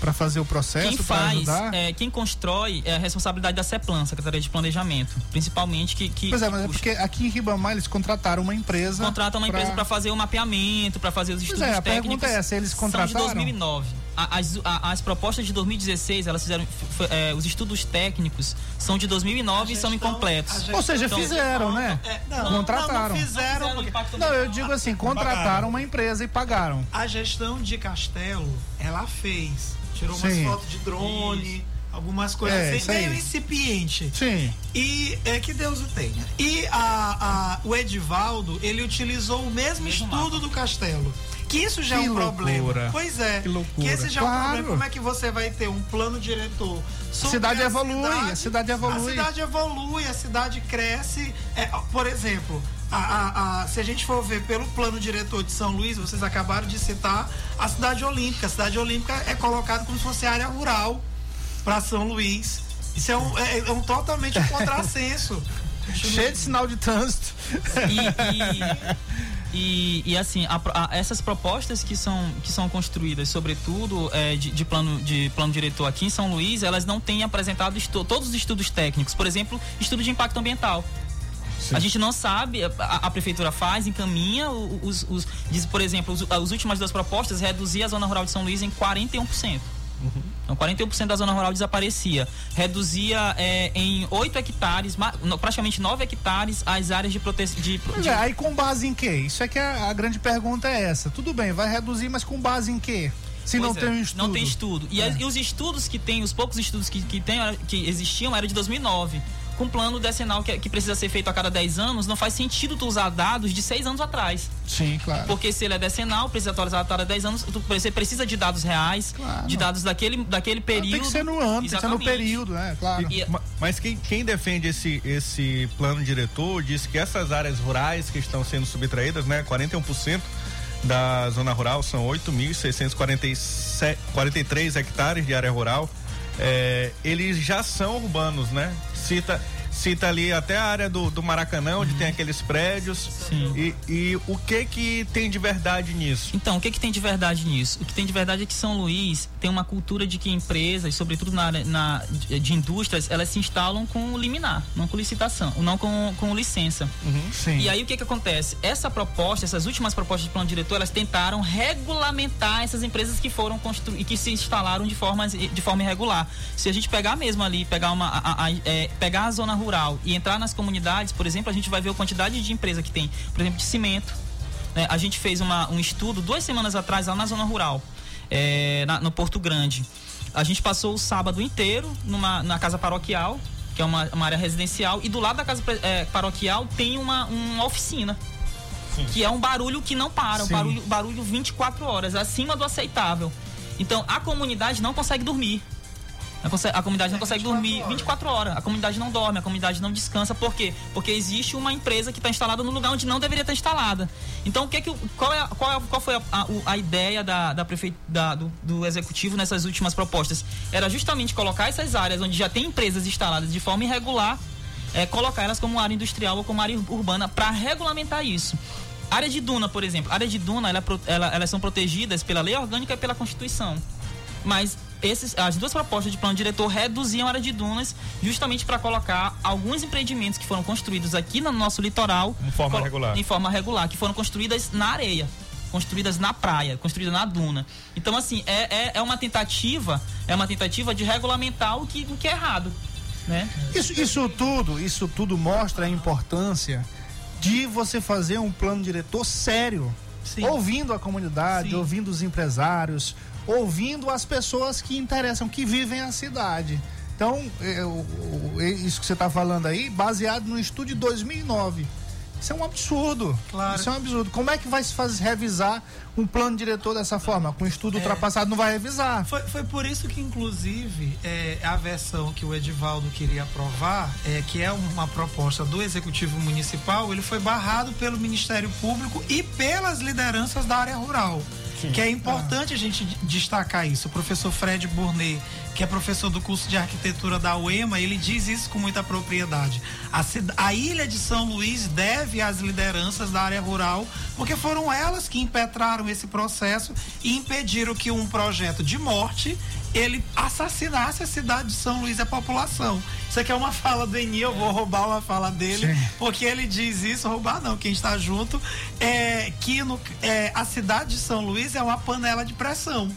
para fazer o Quem processo, para faz, ajudar? é, quem constrói é a responsabilidade da CEPLAN, Secretaria de Planejamento. Principalmente que, que, Pois é, mas é porque aqui em Ribamar eles contrataram uma empresa. contrata uma empresa para fazer o mapeamento, para fazer os Pois estudos é, a técnicos. pergunta é essa, eles São contrataram? de 2009. As, as propostas de 2016, elas fizeram. é, os estudos técnicos são de 2009 e são incompletos. Ou seja, Então, fizeram, né? É, não, Contrataram. Não, não fizeram, Fizeram porque Não, eu digo assim, contrataram uma empresa e pagaram. a gestão de Castelo, ela fez. Tirou umas Sim. fotos de drone, algumas coisas É, assim, meio incipiente. Sim. E é que Deus o tenha. E a, a- o Edivaldo, ele utilizou o mesmo estudo do Castelo. Que isso já Que é um problema. loucura. Pois é. Que loucura. esse já é um Claro. problema. Como é que você vai ter um plano diretor? sobre cidade a evolui, cidade? a cidade evolui. A cidade evolui, a cidade cresce. É, por exemplo, a- a- a- se a gente for ver pelo plano diretor de São Luís, vocês acabaram de citar a cidade olímpica. A cidade olímpica é colocada como se fosse área rural para São Luís. Isso é um, é, é um totalmente um contrassenso. <laughs> Cheio de sinal de trânsito. E, e, e, assim, a a- essas propostas que são, que são construídas, sobretudo é, de, de plano, de plano diretor aqui em São Luís, elas não têm apresentado estu- todos os estudos técnicos. Por exemplo, estudo de impacto ambiental. A gente não sabe, a, a prefeitura faz, encaminha os, os- diz, por exemplo, os- as últimas duas propostas reduzir a zona rural de São Luís em 41%. Então, 41% da zona rural desaparecia. Reduzia é, em 8 hectares, praticamente 9 hectares, as áreas de proteção. De, é, aí com base em quê? Isso é que a, a grande pergunta é essa. Tudo bem, vai reduzir, mas com base em quê? Se não Pois tem é, um estudo. Não tem estudo. E, É. e os estudos que tem, os poucos estudos que, que, tem, que existiam, era de 2009. Com plano decenal que, que precisa ser feito a cada 10 anos, não faz sentido tu usar dados de 6 anos atrás. Sim, claro. Porque se ele é decenal, precisa atualizar a cada 10 anos, tu- você precisa de dados reais, Claro. de dados daquele, daquele período. Tem que ser no ano, tem que ser no Exatamente. período, né? Claro. E- Ma- Mas quem, quem defende esse, esse plano diretor diz que essas áreas rurais que estão sendo subtraídas, né, 41% da zona rural são 8.643 hectares de área rural, é, eles já são urbanos, né? Cita, cita ali até a área do, do Maracanã, onde tem aqueles prédios. Sim. E, e o que que tem de verdade nisso? Então, o que, que tem de verdade nisso? O que tem de verdade é que São Luís tem uma cultura de que empresas, sobretudo na na, de, de indústrias, elas se instalam com liminar, não com licitação, não com, com licença. Sim. E aí o que que acontece? Essa proposta, essas últimas propostas de plano diretor, elas tentaram regulamentar essas empresas que foram constru e que se instalaram de forma, de forma irregular. Se a gente pegar mesmo ali, pegar uma a- a- a- é, pegar a zona rural e entrar nas comunidades, por exemplo, a gente vai ver a quantidade de empresa que tem, por exemplo, de cimento. né? A gente fez uma, um estudo duas semanas atrás lá na zona rural, é, na- no Porto Grande. A gente passou o sábado inteiro numa, na casa paroquial, que é uma, uma área residencial, e do lado da casa é, paroquial tem uma, uma oficina. Que é um barulho que não para, um Sim. barulho, barulho 24 horas, acima do aceitável. Então a comunidade não consegue dormir. A, comunidade não consegue dormir 24 horas. A comunidade não dorme, a comunidade não descansa. Por quê? Porque existe uma empresa que está instalada no lugar onde não deveria estar instalada. Então, o que é que, qual, é, qual, é, qual foi a, a- a ideia da, da prefe- da- do, do executivo nessas últimas propostas? Era justamente colocar essas áreas onde já tem empresas instaladas de forma irregular, é, colocar elas como área industrial ou como área ur- urbana para regulamentar isso. Área de duna, por exemplo. Área de duna, ela é ela- elas são protegidas pela lei orgânica e pela Constituição. Mas esses, as duas propostas de plano diretor reduziam a área de dunas justamente para colocar alguns empreendimentos que foram construídos aqui no nosso litoral Em forma regular. em forma regular, que foram construídas na areia, construídas na praia, construídas na duna. Então, assim, é, é, é uma tentativa, é uma tentativa de regulamentar o que, o que é errado. Né? Isso, isso tudo, isso tudo mostra a importância de você fazer um plano diretor sério. Sim. Ouvindo a comunidade, Sim. ouvindo os empresários, ouvindo as pessoas que interessam, que vivem a cidade. Então, o- é isso que você está falando aí, baseado no estudo de 2009. Isso é um absurdo. Claro. Isso é um absurdo. Como é que vai se fazer revisar um plano diretor dessa forma? Com estudo ultrapassado não vai revisar. Foi, foi por isso que, inclusive, é, a versão que o Edivaldo queria aprovar, é, que é uma proposta do Executivo Municipal, ele foi barrado pelo Ministério Público e pelas lideranças da área rural. Que é importante a gente destacar isso. O professor Fred Burnet, que é professor do curso de arquitetura da UEMA, ele diz isso com muita propriedade. A, a ilha de São Luís deve às lideranças da área rural, porque foram elas que impetraram esse processo e impediram que um projeto de morte ele assassinasse a cidade de São Luís e a população. Isso aqui é uma fala do Eni, eu vou roubar uma fala dele, Sim. porque ele diz isso, roubar não, quem está junto, é que no- é, a cidade de São Luís é uma panela de pressão.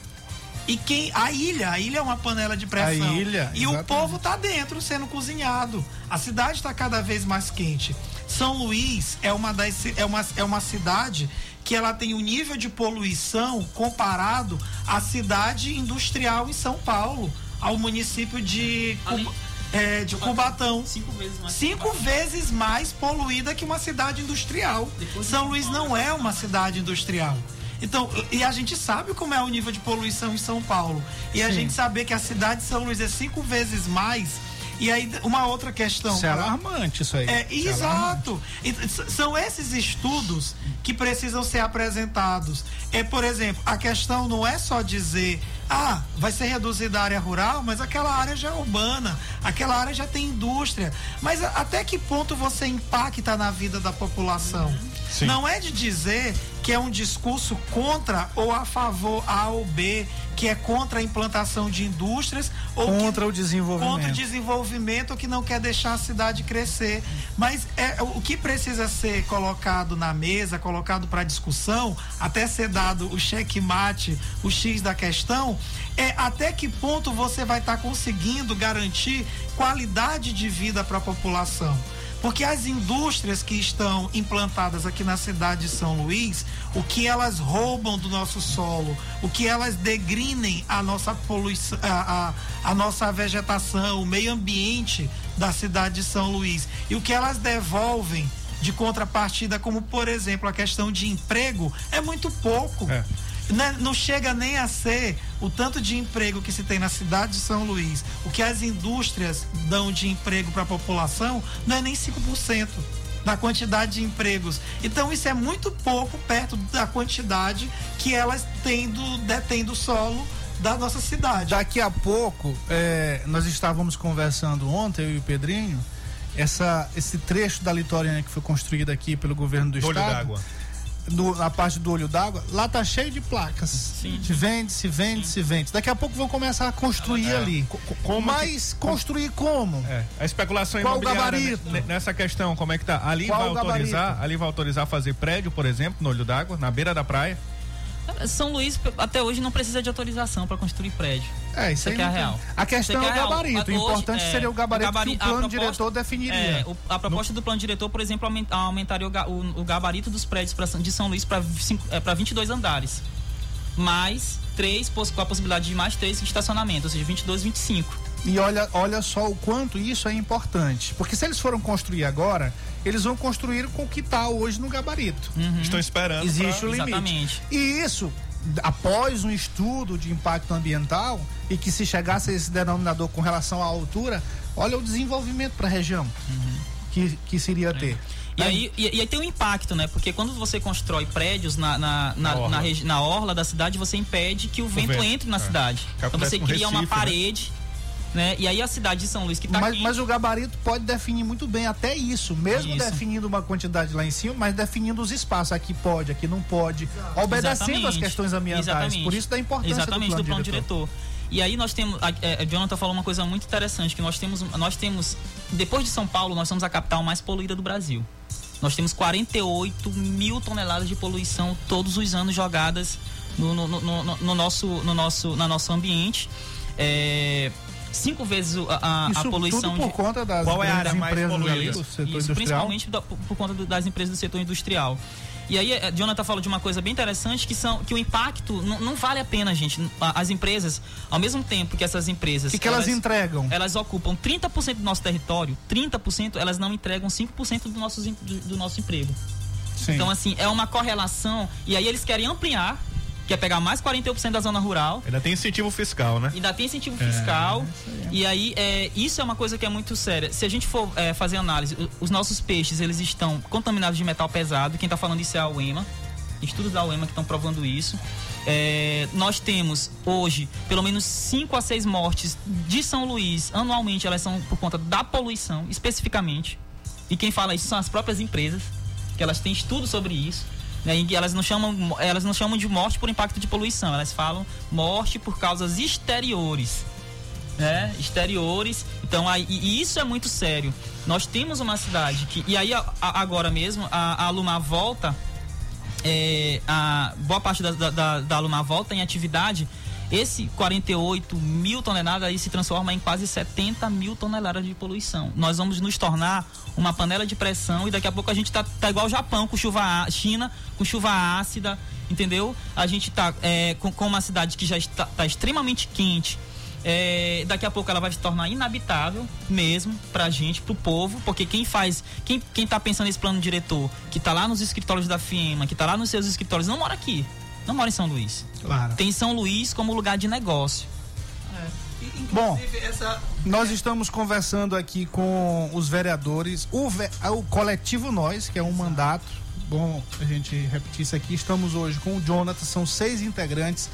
E quem. A ilha, a ilha é uma panela de pressão. A ilha, E o exatamente. povo tá dentro sendo cozinhado. A cidade está cada vez mais quente. São Luís é uma, das, é, uma, é uma cidade que ela tem um nível de poluição comparado à cidade industrial em São Paulo, ao município de, Cuba- é, de Cubatão Cinco vezes mais. cinco vezes mais poluída que uma cidade industrial. São Luís não é uma cidade industrial. Então, e a gente sabe como é o nível de poluição em São Paulo. E a Sim. gente saber que a cidade de São Luís é cinco vezes mais. E aí, uma outra questão. Isso é alarmante, isso aí. é, Isso é alarmante. exato. E s- são esses estudos que precisam ser apresentados. É, por exemplo, a questão não é só dizer, ah, vai ser reduzida a área rural, mas aquela área já é urbana, aquela área já tem indústria. Mas a- até que ponto você impacta na vida da população? Sim. Não é de dizer que é um discurso contra ou a favor A ou B, que é contra a implantação de indústrias ou que- Contra o desenvolvimento. contra o desenvolvimento que não quer deixar a cidade crescer. Mas é, o que precisa ser colocado na mesa, colocado para discussão, até ser dado o checkmate, o X da questão, é até que ponto você vai estar conseguindo garantir qualidade de vida para a população. Porque as indústrias que estão implantadas aqui na cidade de São Luís, o que elas roubam do nosso solo, o que elas degrinem a nossa poluição, a, a, a nossa vegetação, o meio ambiente da cidade de São Luís, e o que elas devolvem de contrapartida, como por exemplo a questão de emprego, é muito pouco. É. Né, Não chega nem a ser o tanto de emprego que se tem na cidade de São Luís, o que as indústrias dão de emprego para a população, não é nem 5% da quantidade de empregos. Então isso é muito pouco perto da quantidade que elas têm do, detêm do solo da nossa cidade. Daqui a pouco, é, nós estávamos conversando ontem, eu e o Pedrinho, essa, esse trecho da litorânea que foi construída aqui pelo governo do Olho estado. No- na parte do olho d'água, lá tá cheio de placas. Sim. Se vende, se vende, se vende. Daqui a pouco vão começar a construir É. ali. Co- co- como Mas construir como? É, a especulação Qual o imobiliária gabarito? ne- nessa questão, como é que tá? Ali Qual vai autorizar, gabarito? ali vai autorizar fazer prédio, por exemplo, no olho d'água, na beira da praia. São Luís até hoje não precisa de autorização para construir prédio. É, isso Isso aqui é tem- real. A questão Isso é aqui o gabarito. O Hoje, importante é, seria o gabarito, gabari- que o a plano proposta- diretor definiria. É, o- a proposta do plano diretor, por exemplo, aumen- aumentaria o, o- o gabarito dos prédios pra de São Luís para é, 22 andares. Mais três, com a possibilidade de mais três estacionamentos, ou seja, 22, 25. E olha, olha só o quanto isso é importante. Porque se eles foram construir agora, eles vão construir com o que está hoje no gabarito. Estão esperando. Existe pra- o limite. Exatamente. E isso, após um estudo de impacto ambiental, e que se chegasse a esse denominador com relação à altura, olha o desenvolvimento para a região que, que seria ter. E aí, e, e aí tem um impacto, né? Porque quando você constrói prédios na, na, na, Na orla. na na orla da cidade, você impede que o vento, vento, entre na é. cidade. Que Então você cria uma Recife, né? parede, né? E aí a cidade de São Luís, que tá Mas, quente, mas o gabarito pode definir muito bem até isso, mesmo Isso. definindo uma quantidade lá em cima, mas definindo os espaços. Aqui pode, aqui não pode, obedecendo as Exatamente. questões ambientais. Exatamente. Por isso da importância Exatamente, do plano, diretor. E aí nós temos, a, é, a Jonathan falou uma coisa muito interessante, que nós temos, nós temos, depois de São Paulo, nós somos a capital mais poluída do Brasil. Nós temos 48 mil toneladas de poluição todos os anos jogadas no, no- no- no- no nosso, no nosso, na nosso ambiente. É, cinco vezes a, a- Isso a poluição tudo por de, conta das Qual é a área mais poluída? do setor isso, industrial. principalmente da- por, por conta das empresas do setor industrial. E aí, a Jonathan falou de uma coisa bem interessante, que são que o impacto não, não vale a pena, gente. As empresas, ao mesmo tempo que essas empresas. O que, que elas, entregam? Elas ocupam 30% do nosso território, 30% elas não entregam 5% do nosso, do, do nosso emprego. Sim. Então, assim, é uma correlação. E aí eles querem ampliar, quer pegar mais 48% da zona rural. Ainda tem incentivo fiscal, né? Ainda tem incentivo fiscal. e aí, é, isso é uma coisa que é muito séria. Se a gente for é, fazer análise, os nossos peixes, eles estão contaminados de metal pesado. Quem está falando isso é a UEMA. Estudos da UEMA que estão provando isso. É, nós temos hoje pelo menos 5 a 6 mortes de São Luís anualmente. Elas são por conta da poluição, especificamente. E quem fala isso são as próprias empresas, que elas têm estudo sobre isso. Né, e elas não chamam elas não chamam de morte por impacto de poluição, elas falam morte por causas exteriores, né? Exteriores. Então aí e isso é muito sério. Nós temos uma cidade que e aí a- a- agora mesmo a, a Lumar volta é, a boa parte da, da, da, da Lumar volta em atividade, esse 48 mil toneladas aí se transforma em quase 70 mil toneladas de poluição. Nós vamos nos tornar uma panela de pressão e daqui a pouco a gente tá, tá igual o Japão com chuva China com chuva ácida, entendeu? A gente tá é, com, com uma cidade que já está tá extremamente quente. É, daqui a pouco ela vai se tornar inabitável mesmo pra gente, pro povo, porque quem faz, quem, quem tá pensando nesse plano diretor, que tá lá nos escritórios da FIEMA, que tá lá nos seus escritórios, não mora aqui. Não mora em São Luís. Claro. Tem São Luís como lugar de negócio. Bom, Inclusive, essa, Nós estamos conversando aqui com os vereadores, o, ve- o coletivo Nós, que é um mandato. Bom, a gente repetir isso aqui. Estamos hoje com o Jonathan, são seis integrantes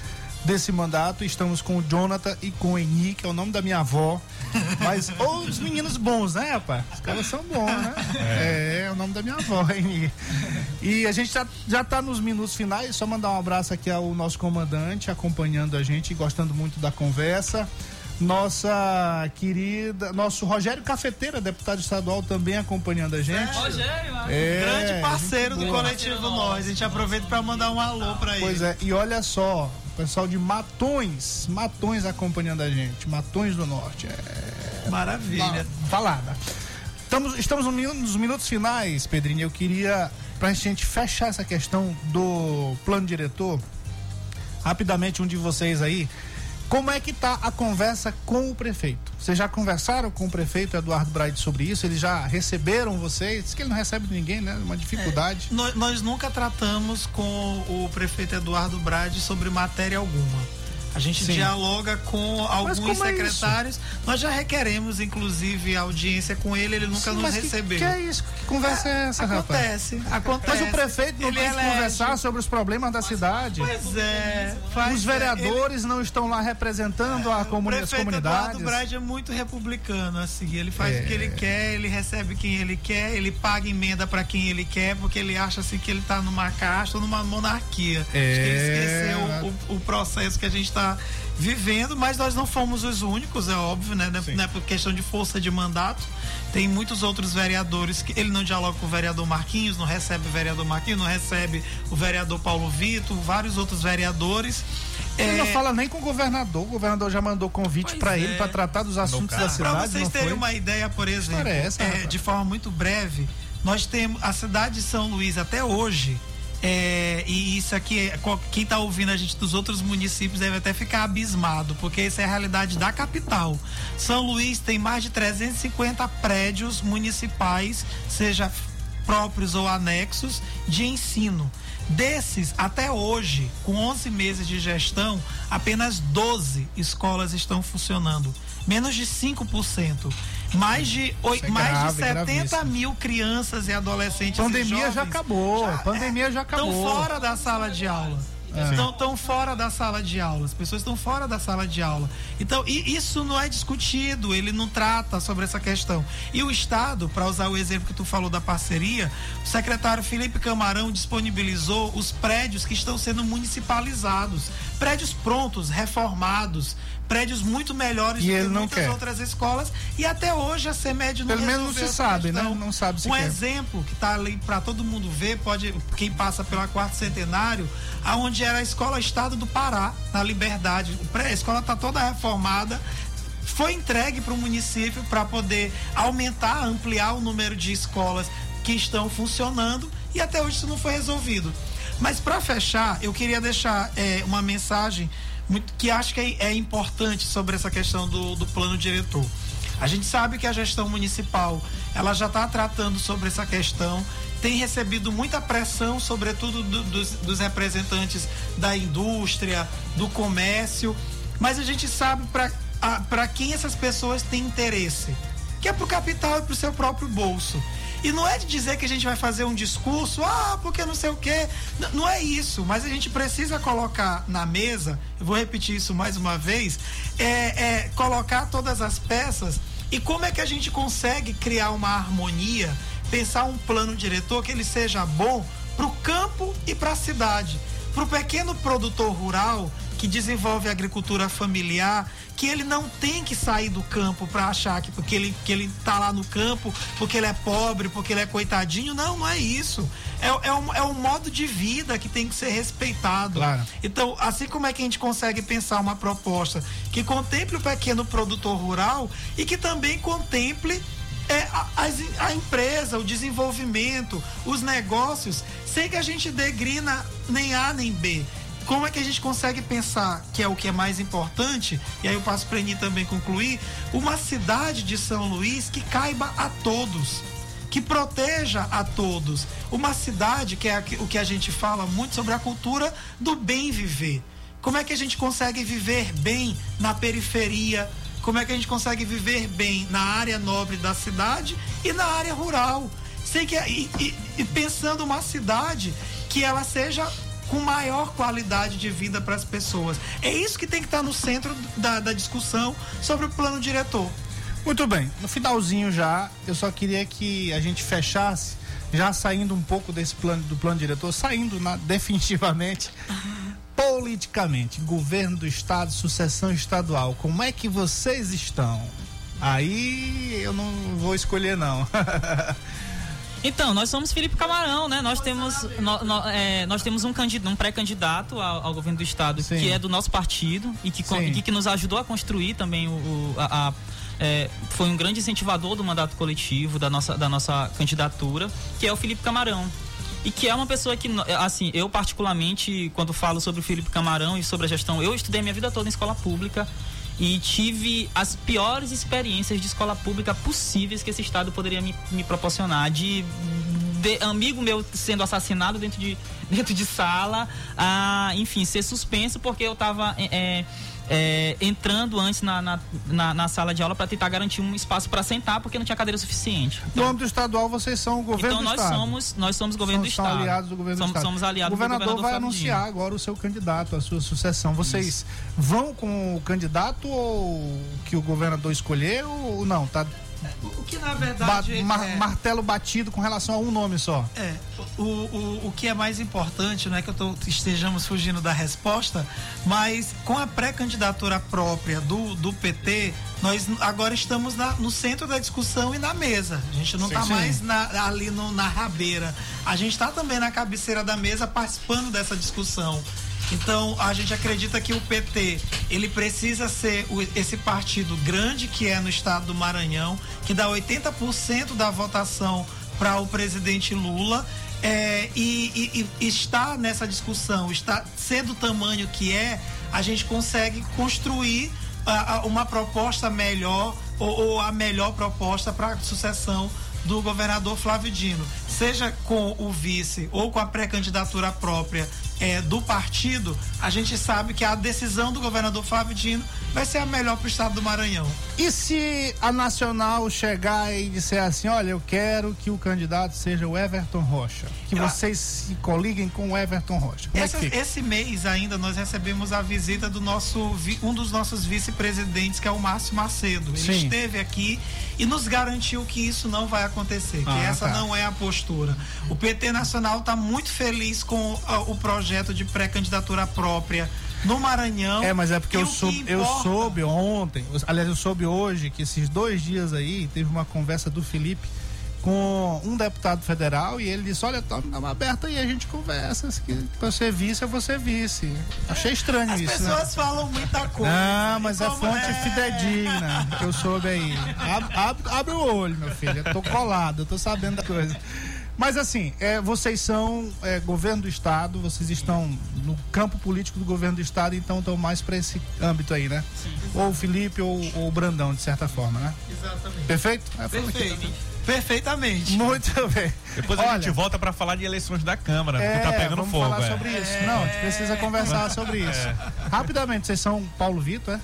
desse mandato. Estamos com o Jonathan e com o Eni, que é o nome da minha avó. <laughs> Mas, ou os meninos bons, né, rapaz? Os caras são bons, né? É, é o nome da minha avó, <laughs> Eni. E a gente já, já tá nos minutos finais. Só mandar um abraço aqui ao nosso comandante, acompanhando a gente, gostando muito da conversa nossa querida, nosso Rogério Cafeteira, deputado estadual, também acompanhando a gente. Rogério, É, grande parceiro do coletivo Nós. A gente aproveita para mandar um alô para ele. Pois é, e olha só, o pessoal de Matões, Matões acompanhando a gente, Matões do Norte. É, Maravilha. falada. Estamos, estamos nos minutos finais, Pedrinho. Eu queria, pra gente fechar essa questão do plano diretor, rapidamente um de vocês aí, como é que tá a conversa com o prefeito? Vocês já conversaram com o prefeito Eduardo Braide sobre isso? Eles já receberam vocês? Diz que ele não recebe ninguém, né? Uma dificuldade. Nós, nós nunca tratamos com o prefeito Eduardo Brade sobre matéria alguma. A gente Sim. dialoga com alguns é secretários. Nós já requeremos, inclusive, audiência com ele, ele nunca Sim, nos mas que- recebeu. Que, é isso? Que conversa é essa, rapaz? Acontece, acontece. Mas o prefeito não Ele quis elege. conversar sobre os problemas da cidade. Pois é. faz- Os ele- vereadores não estão lá representando a O comuni as prefeito comunidades. Eduardo Brade é muito republicano, assim. Ele faz É. o que ele quer, ele recebe quem ele quer, ele paga emenda pra quem ele quer, porque ele acha assim que ele tá numa ou numa monarquia. Acho que ele É. esqueceu o, o processo que a gente tá vivendo, mas nós não fomos os únicos, é óbvio, né? Não é- Não é por questão de força de mandato. Tem muitos outros vereadores que ele não dialoga com o vereador Marquinhos, não recebe o vereador Marquinhos, não recebe o vereador Paulo Vitor, vários outros vereadores. Ele não É, fala nem com o governador. O governador já mandou convite para é. ele para tratar dos assuntos da Para cidade. vocês não terem foi? uma ideia, por exemplo, é essa, é, de forma muito breve, nós temos a cidade de São Luís até hoje. É, e isso aqui, quem está ouvindo a gente dos outros municípios deve até ficar abismado, porque essa é a realidade da capital. São Luís tem mais de 350 prédios municipais, seja próprios ou anexos, de ensino. Desses, até hoje, com 11 meses de gestão, apenas 12 escolas estão funcionando. Menos de 5%. Mais de, oi- Isso é mais grave, de 70 gravíssimo. mil crianças e adolescentes. e Pandemia já jovens acabou. pandemia já Estão acabou. fora da sala de aula. Estão, estão fora da sala de aula. As pessoas estão fora da sala de aula. Então, isso não é discutido, ele não trata sobre essa questão. E o Estado, para usar o exemplo que tu falou da parceria, o secretário Felipe Camarão disponibilizou os prédios que estão sendo municipalizados. Prédios prontos, reformados, prédios muito melhores E do que não muitas quer. outras escolas. E até hoje a CEMED não Pelo menos não se sabe, questão. né? Não sabe se Um quer. exemplo que está ali para todo mundo ver, pode quem passa pela quarto centenário, aonde era a escola Estado do Pará, na Liberdade. A escola está toda reformada. Foi entregue para o município para poder aumentar, ampliar o número de escolas que estão funcionando e até hoje isso não foi resolvido. Mas para fechar, eu queria deixar é, uma mensagem muito, que acho que é, é importante sobre essa questão do, do plano diretor. A gente sabe que a gestão municipal ela já está tratando sobre essa questão, tem recebido muita pressão, sobretudo do- dos, dos representantes da indústria, do comércio, mas a gente sabe para quem essas pessoas têm interesse, que é para o capital e para o seu próprio bolso. E não é de dizer que a gente vai fazer um discurso, ah, porque não sei o quê. N- não é isso, mas a gente precisa colocar na mesa, eu vou repetir isso mais uma vez, é, é colocar todas as peças e como é que a gente consegue criar uma harmonia, pensar um plano diretor que ele seja bom para o campo e para a cidade. Para o pequeno produtor rural que desenvolve agricultura familiar, que ele não tem que sair do campo para achar que porque ele, que ele tá lá no campo, porque ele é pobre, porque ele é coitadinho. Não, não é isso. É, é, um, é um modo de vida que tem que ser respeitado. Claro. Então, assim como é que a gente consegue pensar uma proposta que contemple o pequeno produtor rural e que também contemple é, a, as- a empresa, o desenvolvimento, os negócios, sem que a gente degrina nem A nem B. Como é que a gente consegue pensar, que é o que é mais importante, e aí eu passo para Eni também concluir, uma cidade de São Luís que caiba a todos, que proteja a todos. Uma cidade que é o que a gente fala muito sobre a cultura do bem viver. Como é que a gente consegue viver bem na periferia? Como é que a gente consegue viver bem na área nobre da cidade e na área rural? Sem que, e, e- e pensando uma cidade que ela seja com maior qualidade de vida para as pessoas. É isso que tem que estar no centro da, da discussão sobre o plano diretor. Muito bem, no finalzinho já, eu só queria que a gente fechasse, já saindo um pouco desse plano do plano diretor, saindo na- <laughs> definitivamente, politicamente, governo do estado, sucessão estadual, como é que vocês estão? Aí eu não vou escolher não. <laughs> Então, nós somos Felipe Camarão, né? Nós temos, nó- nó- é, nós temos um, um pré-candidato ao, ao governo do estado Sim. que é do nosso partido e que, e que nos ajudou a construir também o, o- a, a- é, foi um grande incentivador do mandato coletivo, da nossa, da nossa candidatura, que é o Felipe Camarão. E que é uma pessoa que, no- assim, eu particularmente, quando falo sobre o Felipe Camarão e sobre a gestão, eu estudei minha vida toda em escola pública e tive as piores experiências de escola pública possíveis que esse estado poderia me, me proporcionar. De, de amigo meu sendo assassinado dentro de, <laughs> dentro de sala, a, enfim, ser suspenso porque eu estava entrando antes na, na, na- na sala de aula para tentar garantir um espaço para sentar porque não tinha cadeira suficiente. No âmbito estadual, vocês são o governo Então do nós estado. somos, nós somos governo são, do estado. aliados do governo somos, do estado. somos aliados o governador do governador vai anunciar agora o seu candidato, a sua sucessão. Vocês vão com o candidato ou que o governador escolher ou não? Tá O que na ba- verdade mar- é, martelo batido com relação a um nome só. é, o, o, o que é mais importante, não é que eu tô- estejamos fugindo da resposta, mas com a pré-candidatura própria do, do PT, nós agora estamos na- no centro da discussão e na mesa. A gente não está mais na- ali no- na rabeira. A gente está também na cabeceira da mesa participando dessa discussão. Então, a gente acredita que o PT, ele precisa ser o- esse partido grande que é no estado do Maranhão, que dá 80% da votação para o presidente Lula. é, e, e- e está nessa discussão, está sendo o tamanho que é, a gente consegue construir uma proposta melhor ou a melhor proposta para a sucessão do governador Flávio Dino, seja com o vice ou com a pré-candidatura própria é, do partido, a gente sabe que a decisão do governador Flávio Dino vai ser a melhor para o estado do Maranhão. E se a Nacional chegar e disser assim, olha, eu quero que o candidato seja o Everton Rocha, que Eu- vocês se coliguem com o Everton Rocha. Essa- é esse mês ainda nós recebemos a visita do nosso um dos nossos vice-presidentes, que é o Márcio Macedo. Ele Sim. esteve aqui e nos garantiu que isso não vai acontecer, que Ah, essa tá. não é a postura. O PT Nacional está muito feliz com ah, o projeto de pré-candidatura própria no Maranhão. É, mas é porque E eu, soube, eu soube ontem, aliás, eu soube hoje que esses dois dias aí teve uma conversa do Felipe com um deputado federal e ele disse: Olha, toma uma aberta aí, a gente conversa. Se que você vice, eu vou ser vice. Achei estranho As isso, né? pessoas falam muita coisa. Não, mas E é fonte fidedigna que eu soube aí. Ab- ab- Abre, o olho, meu filho. Eu tô colado, eu tô sabendo da coisa. Mas assim, é, vocês são é, governo do estado, vocês estão no campo político do governo do estado, então estão mais para esse âmbito aí, né? Ou o Felipe ou, ou o Brandão, de certa forma, né? Exatamente. Perfeito? É, Perfeito. Perfeitamente. Muito bem. Depois a gente volta pra falar de eleições da Câmara, É, que tá pegando vamos fogo. falar é. sobre isso. Não, a gente precisa conversar sobre isso. Rapidamente, vocês são Paulo Vitor, é?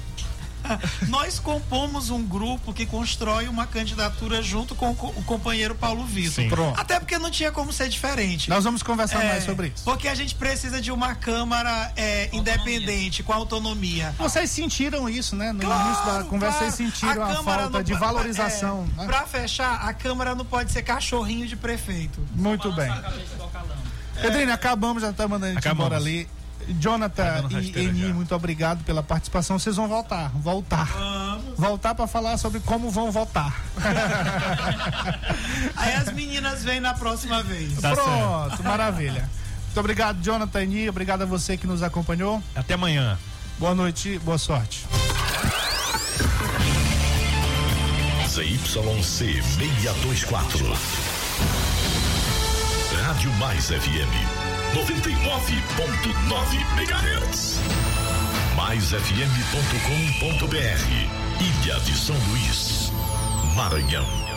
<laughs> Nós compomos um grupo que constrói uma candidatura junto com o co- o companheiro Paulo Vitor. Até porque não tinha como ser diferente. Nós vamos conversar É, mais sobre isso. Porque a gente precisa de uma Câmara é, independente, com autonomia. Vocês sentiram isso, né? No Claro, início da conversa, claro. vocês sentiram a, Câmara falta não de valorização. É, né? Pra fechar, a Câmara não pode ser cachorrinho de prefeito. Muito bem. Pedrinho, acabamos, já tá mandando a gente Acabamos. embora ali. Jonathan dando e Eni, já. muito obrigado pela participação. Vocês vão voltar, voltar. Voltar para falar sobre como vão votar. <laughs> Aí as meninas vêm na próxima vez. Tá Pronto, maravilha. Muito obrigado, Jonathan e Eni. Obrigado a você que nos acompanhou. Até amanhã. Boa noite, boa sorte. ZYC 624. Rádio Mais FM 99.9 MHz. MaisFM.com.br. Ilha de São Luís, Maranhão.